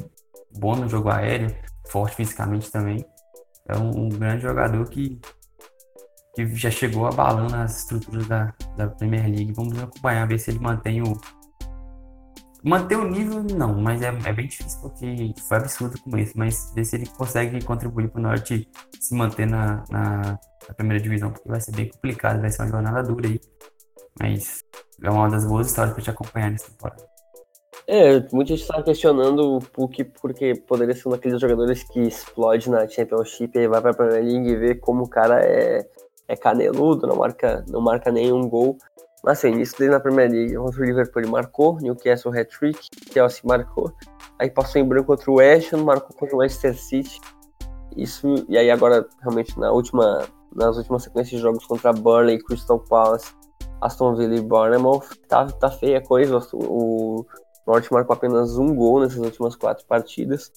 bom no jogo aéreo, forte fisicamente também. É um, um grande jogador que, que já chegou abalando as estruturas da, da Premier League. Vamos acompanhar, ver se ele mantém o, Manter o nível, não, mas é, é bem difícil porque foi absurdo com esse. Mas ver se ele consegue contribuir para o Norte se manter na, na, na, primeira divisão, porque vai ser bem complicado, vai ser uma jornada dura aí. Mas é uma das boas histórias para te acompanhar nessa temporada. É, muita gente está questionando o Puck porque poderia ser um daqueles jogadores que explode na Championship e vai para a Premier League e vê como o cara é, é caneludo, não marca, não marca nenhum gol. Mas assim, início dele na Premier League contra o Liverpool ele marcou, Newcastle hat-trick, Chelsea marcou, aí passou em branco contra o West marcou contra o Manchester City. Isso, e aí agora realmente na última, nas últimas sequências de jogos contra Burnley, Crystal Palace, Aston Villa e Bournemouth, tá, tá feia a coisa, o Norte marcou apenas um gol nessas últimas quatro partidas,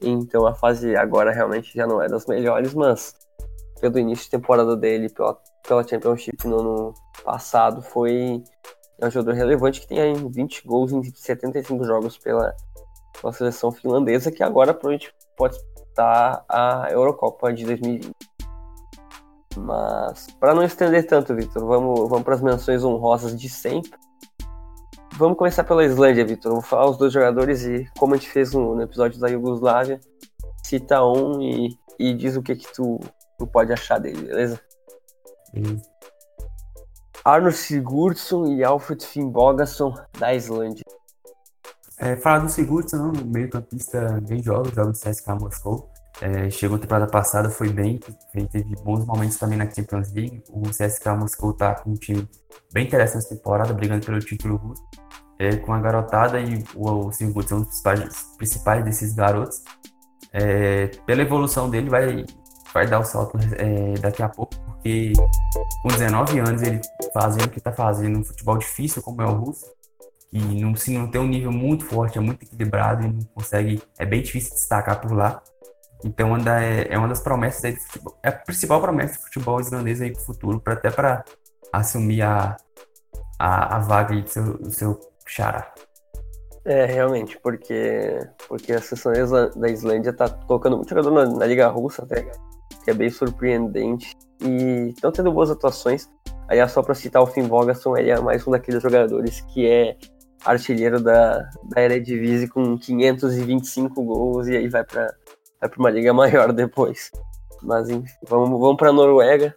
então a fase agora realmente já não é das melhores, mas pelo início de temporada dele, pela pela Championship no ano passado foi é um jogador relevante que tem 20 gols em 75 jogos pela, pela seleção finlandesa, que agora provavelmente pode estar a Eurocopa de 2020. Mas, para não estender tanto, Vitor, vamos, vamos para as menções honrosas de sempre. Vamos começar pela Islândia, Vitor. Vou falar os dois jogadores e, como a gente fez no, no episódio da Iugoslávia, cita um e, e diz o que, que tu, tu pode achar dele, beleza? Arno Sigurdsson e Alfred Finnbogason da Islândia. É, falar do Sigurdsson, um meio campista bem jovem, joga no CSKA Moscou. É, chegou na temporada passada, foi bem, teve bons momentos também na Champions League. O CSKA Moscou tá com um time bem interessante essa temporada, brigando pelo título russo. É, com a garotada e o, o Sigurdsson, um dos principais, principais desses garotos. É, pela evolução dele, vai, vai dar o salto é, daqui a pouco, porque com 19 anos ele fazendo o que está fazendo, um futebol difícil como é o russo, que não, se não tem um nível muito forte, é muito equilibrado e não consegue, é bem difícil destacar por lá. Então anda, é, é uma das promessas aí do futebol, é a principal promessa do futebol islandês aí para o futuro, pra, até para assumir a, a, a vaga aí do seu, do seu xará. É, realmente, porque, porque a seleção da Islândia está colocando muito jogador na, na Liga Russa até que é bem surpreendente. E estão tendo boas atuações. É só para citar o Finn Bogason, ele é mais um daqueles jogadores que é artilheiro da, da Eredivisie com 525 gols e aí vai para vai uma liga maior depois. Mas enfim, vamos, vamos para Noruega.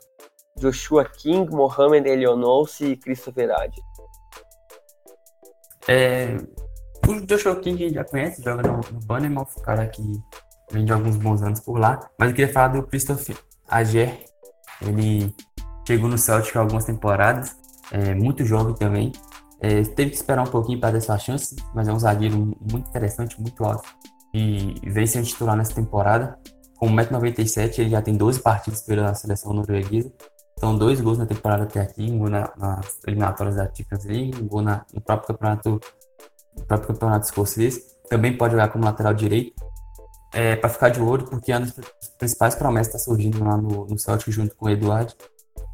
Joshua King, Mohamed Elionossi e Christopher Adi. É, o Joshua King a gente já conhece, joga no, no Bannerman, cara que vem de alguns bons anos por lá. Mas eu queria falar do Christopher Ager. Ele chegou no Celtic há algumas temporadas, é, muito jovem também. É, teve que esperar um pouquinho para dar sua chance, mas é um zagueiro muito interessante, muito alto. E veio sendo titular nessa temporada. Com 1,97m, ele já tem 12 partidas pela seleção norueguesa. São dois gols na temporada até aqui, um gol na, nas eliminatórias da Champions League, um gol na, no próprio campeonato próprio campeonato escocês. Também pode jogar como lateral direito. É, para ficar de olho, porque uma das principais promessas está surgindo lá no, no Celtic junto com o Eduardo.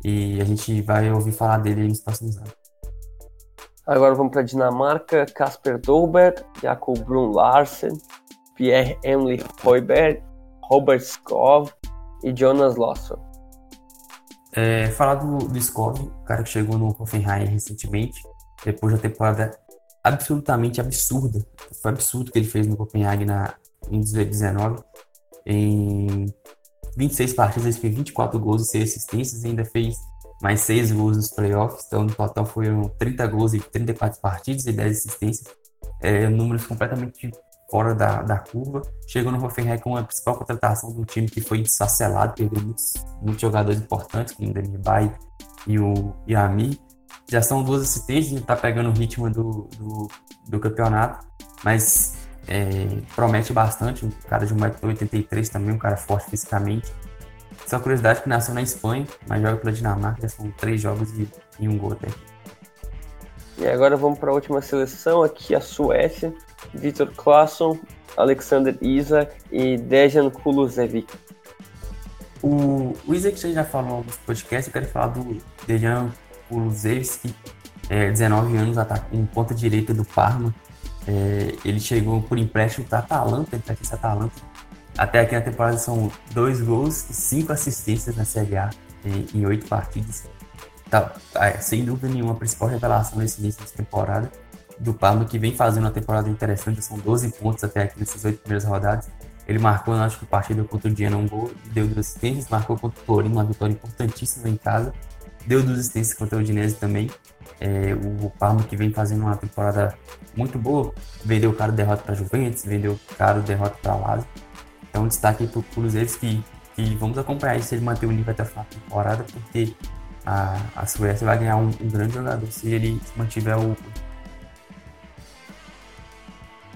E a gente vai ouvir falar dele nos próximos anos. Agora vamos para a Dinamarca. Kasper Dolberg, Jakob Brun Larsen, Pierre-Emily Hoiberg, Robert Skov e Jonas Lawson. É, falar do, do Skov, o cara que chegou no Hoffenheim recentemente, depois da temporada absolutamente absurda. Foi absurdo que ele fez no Copenhague na, em 2019. Em 26 partidas, ele fez 24 gols e 6 assistências e ainda fez mais 6 gols nos playoffs. Então, no total, foram 30 gols em 34 partidas e 10 assistências. É, números completamente fora da, da curva. Chegou no Hoffenheim com a principal contratação do time que foi desfacelado, perdeu muitos, muitos jogadores importantes, como o Demir e o Yami. Já são duas assistências, está pegando o ritmo do, do, do campeonato, mas é, promete bastante. Um cara de 1,83m também, um cara forte fisicamente. Só curiosidade que nasceu na Espanha, mas joga pela Dinamarca, são três jogos e, e um gol até. E agora vamos para a última seleção, aqui a Suécia. Vitor Claesson, Alexander Isak e Dejan Kulusevich. O, o Isaac já falou nos podcasts, eu quero falar do Dejan Kulusevich, é, 19 anos, em ponta direita do Parma. É, ele chegou por empréstimo para Atalanta, ele pertence Atalanta. Até aqui na temporada são dois gols e cinco assistências na Série A em oito partidas. Tá, é, sem dúvida nenhuma, a principal revelação nesse início de temporada do Parma, que vem fazendo uma temporada interessante, são 12 pontos até aqui nessas oito primeiras rodadas. Ele marcou, acho que partida contra o Diana um gol, deu duas assistências, marcou contra o Torino, uma vitória importantíssima em casa, deu duas assistências contra o Udinese também. É, o Parma que vem fazendo uma temporada muito boa, vendeu o cara derrota para Juventus, vendeu o cara derrota para Lazio. Então destaque para o Kulusevski que, que vamos acompanhar se ele manter o nível até a final da temporada, porque a, a Suécia vai ganhar um, um grande jogador se ele mantiver o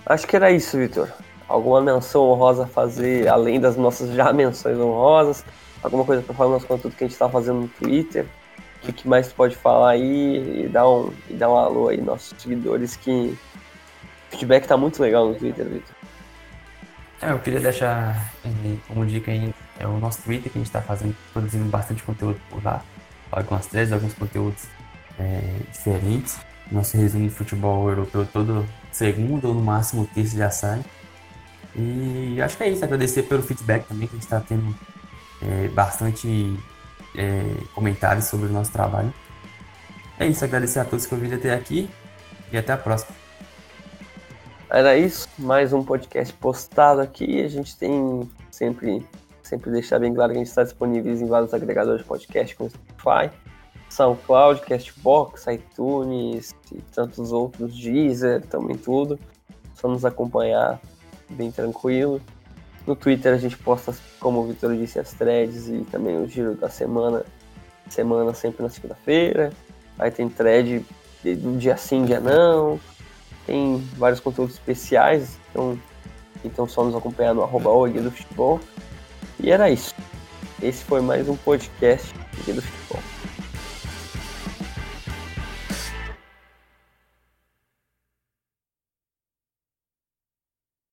Acho que era isso, Vitor. Alguma menção honrosa a fazer, além das nossas já menções honrosas? Alguma coisa para falar no nosso conteúdo que a gente está fazendo no Twitter? O que mais tu pode falar aí e dar um, e dar um alô aí nossos seguidores que feedback tá muito legal no Twitter, Vitor. É, eu queria deixar como dica aí é o nosso Twitter que a gente está fazendo, produzindo bastante conteúdo por lá. Algumas threads, alguns conteúdos é, diferentes. Nosso resumo de futebol europeu todo segundo ou no máximo terça já sai. E acho que é isso. Agradecer pelo feedback também, que a gente está tendo é, bastante é, comentários sobre o nosso trabalho. É isso. Agradecer a todos que ouviram até aqui e até a próxima. Era isso. Mais um podcast postado aqui. A gente tem sempre, sempre deixar bem claro que a gente está disponível em vários agregadores de podcast, como Spotify. SoundCloud, Castbox, iTunes e tantos outros, Deezer, também tudo. Só nos acompanhar bem tranquilo. No Twitter a gente posta, como o Vitor disse, as threads e também o giro da semana, semana sempre na segunda-feira. Aí tem thread do dia sim, dia não. Tem vários conteúdos especiais, então, então só nos acompanhar no arroba do Futebol. E era isso. Esse foi mais um podcast do Futebol.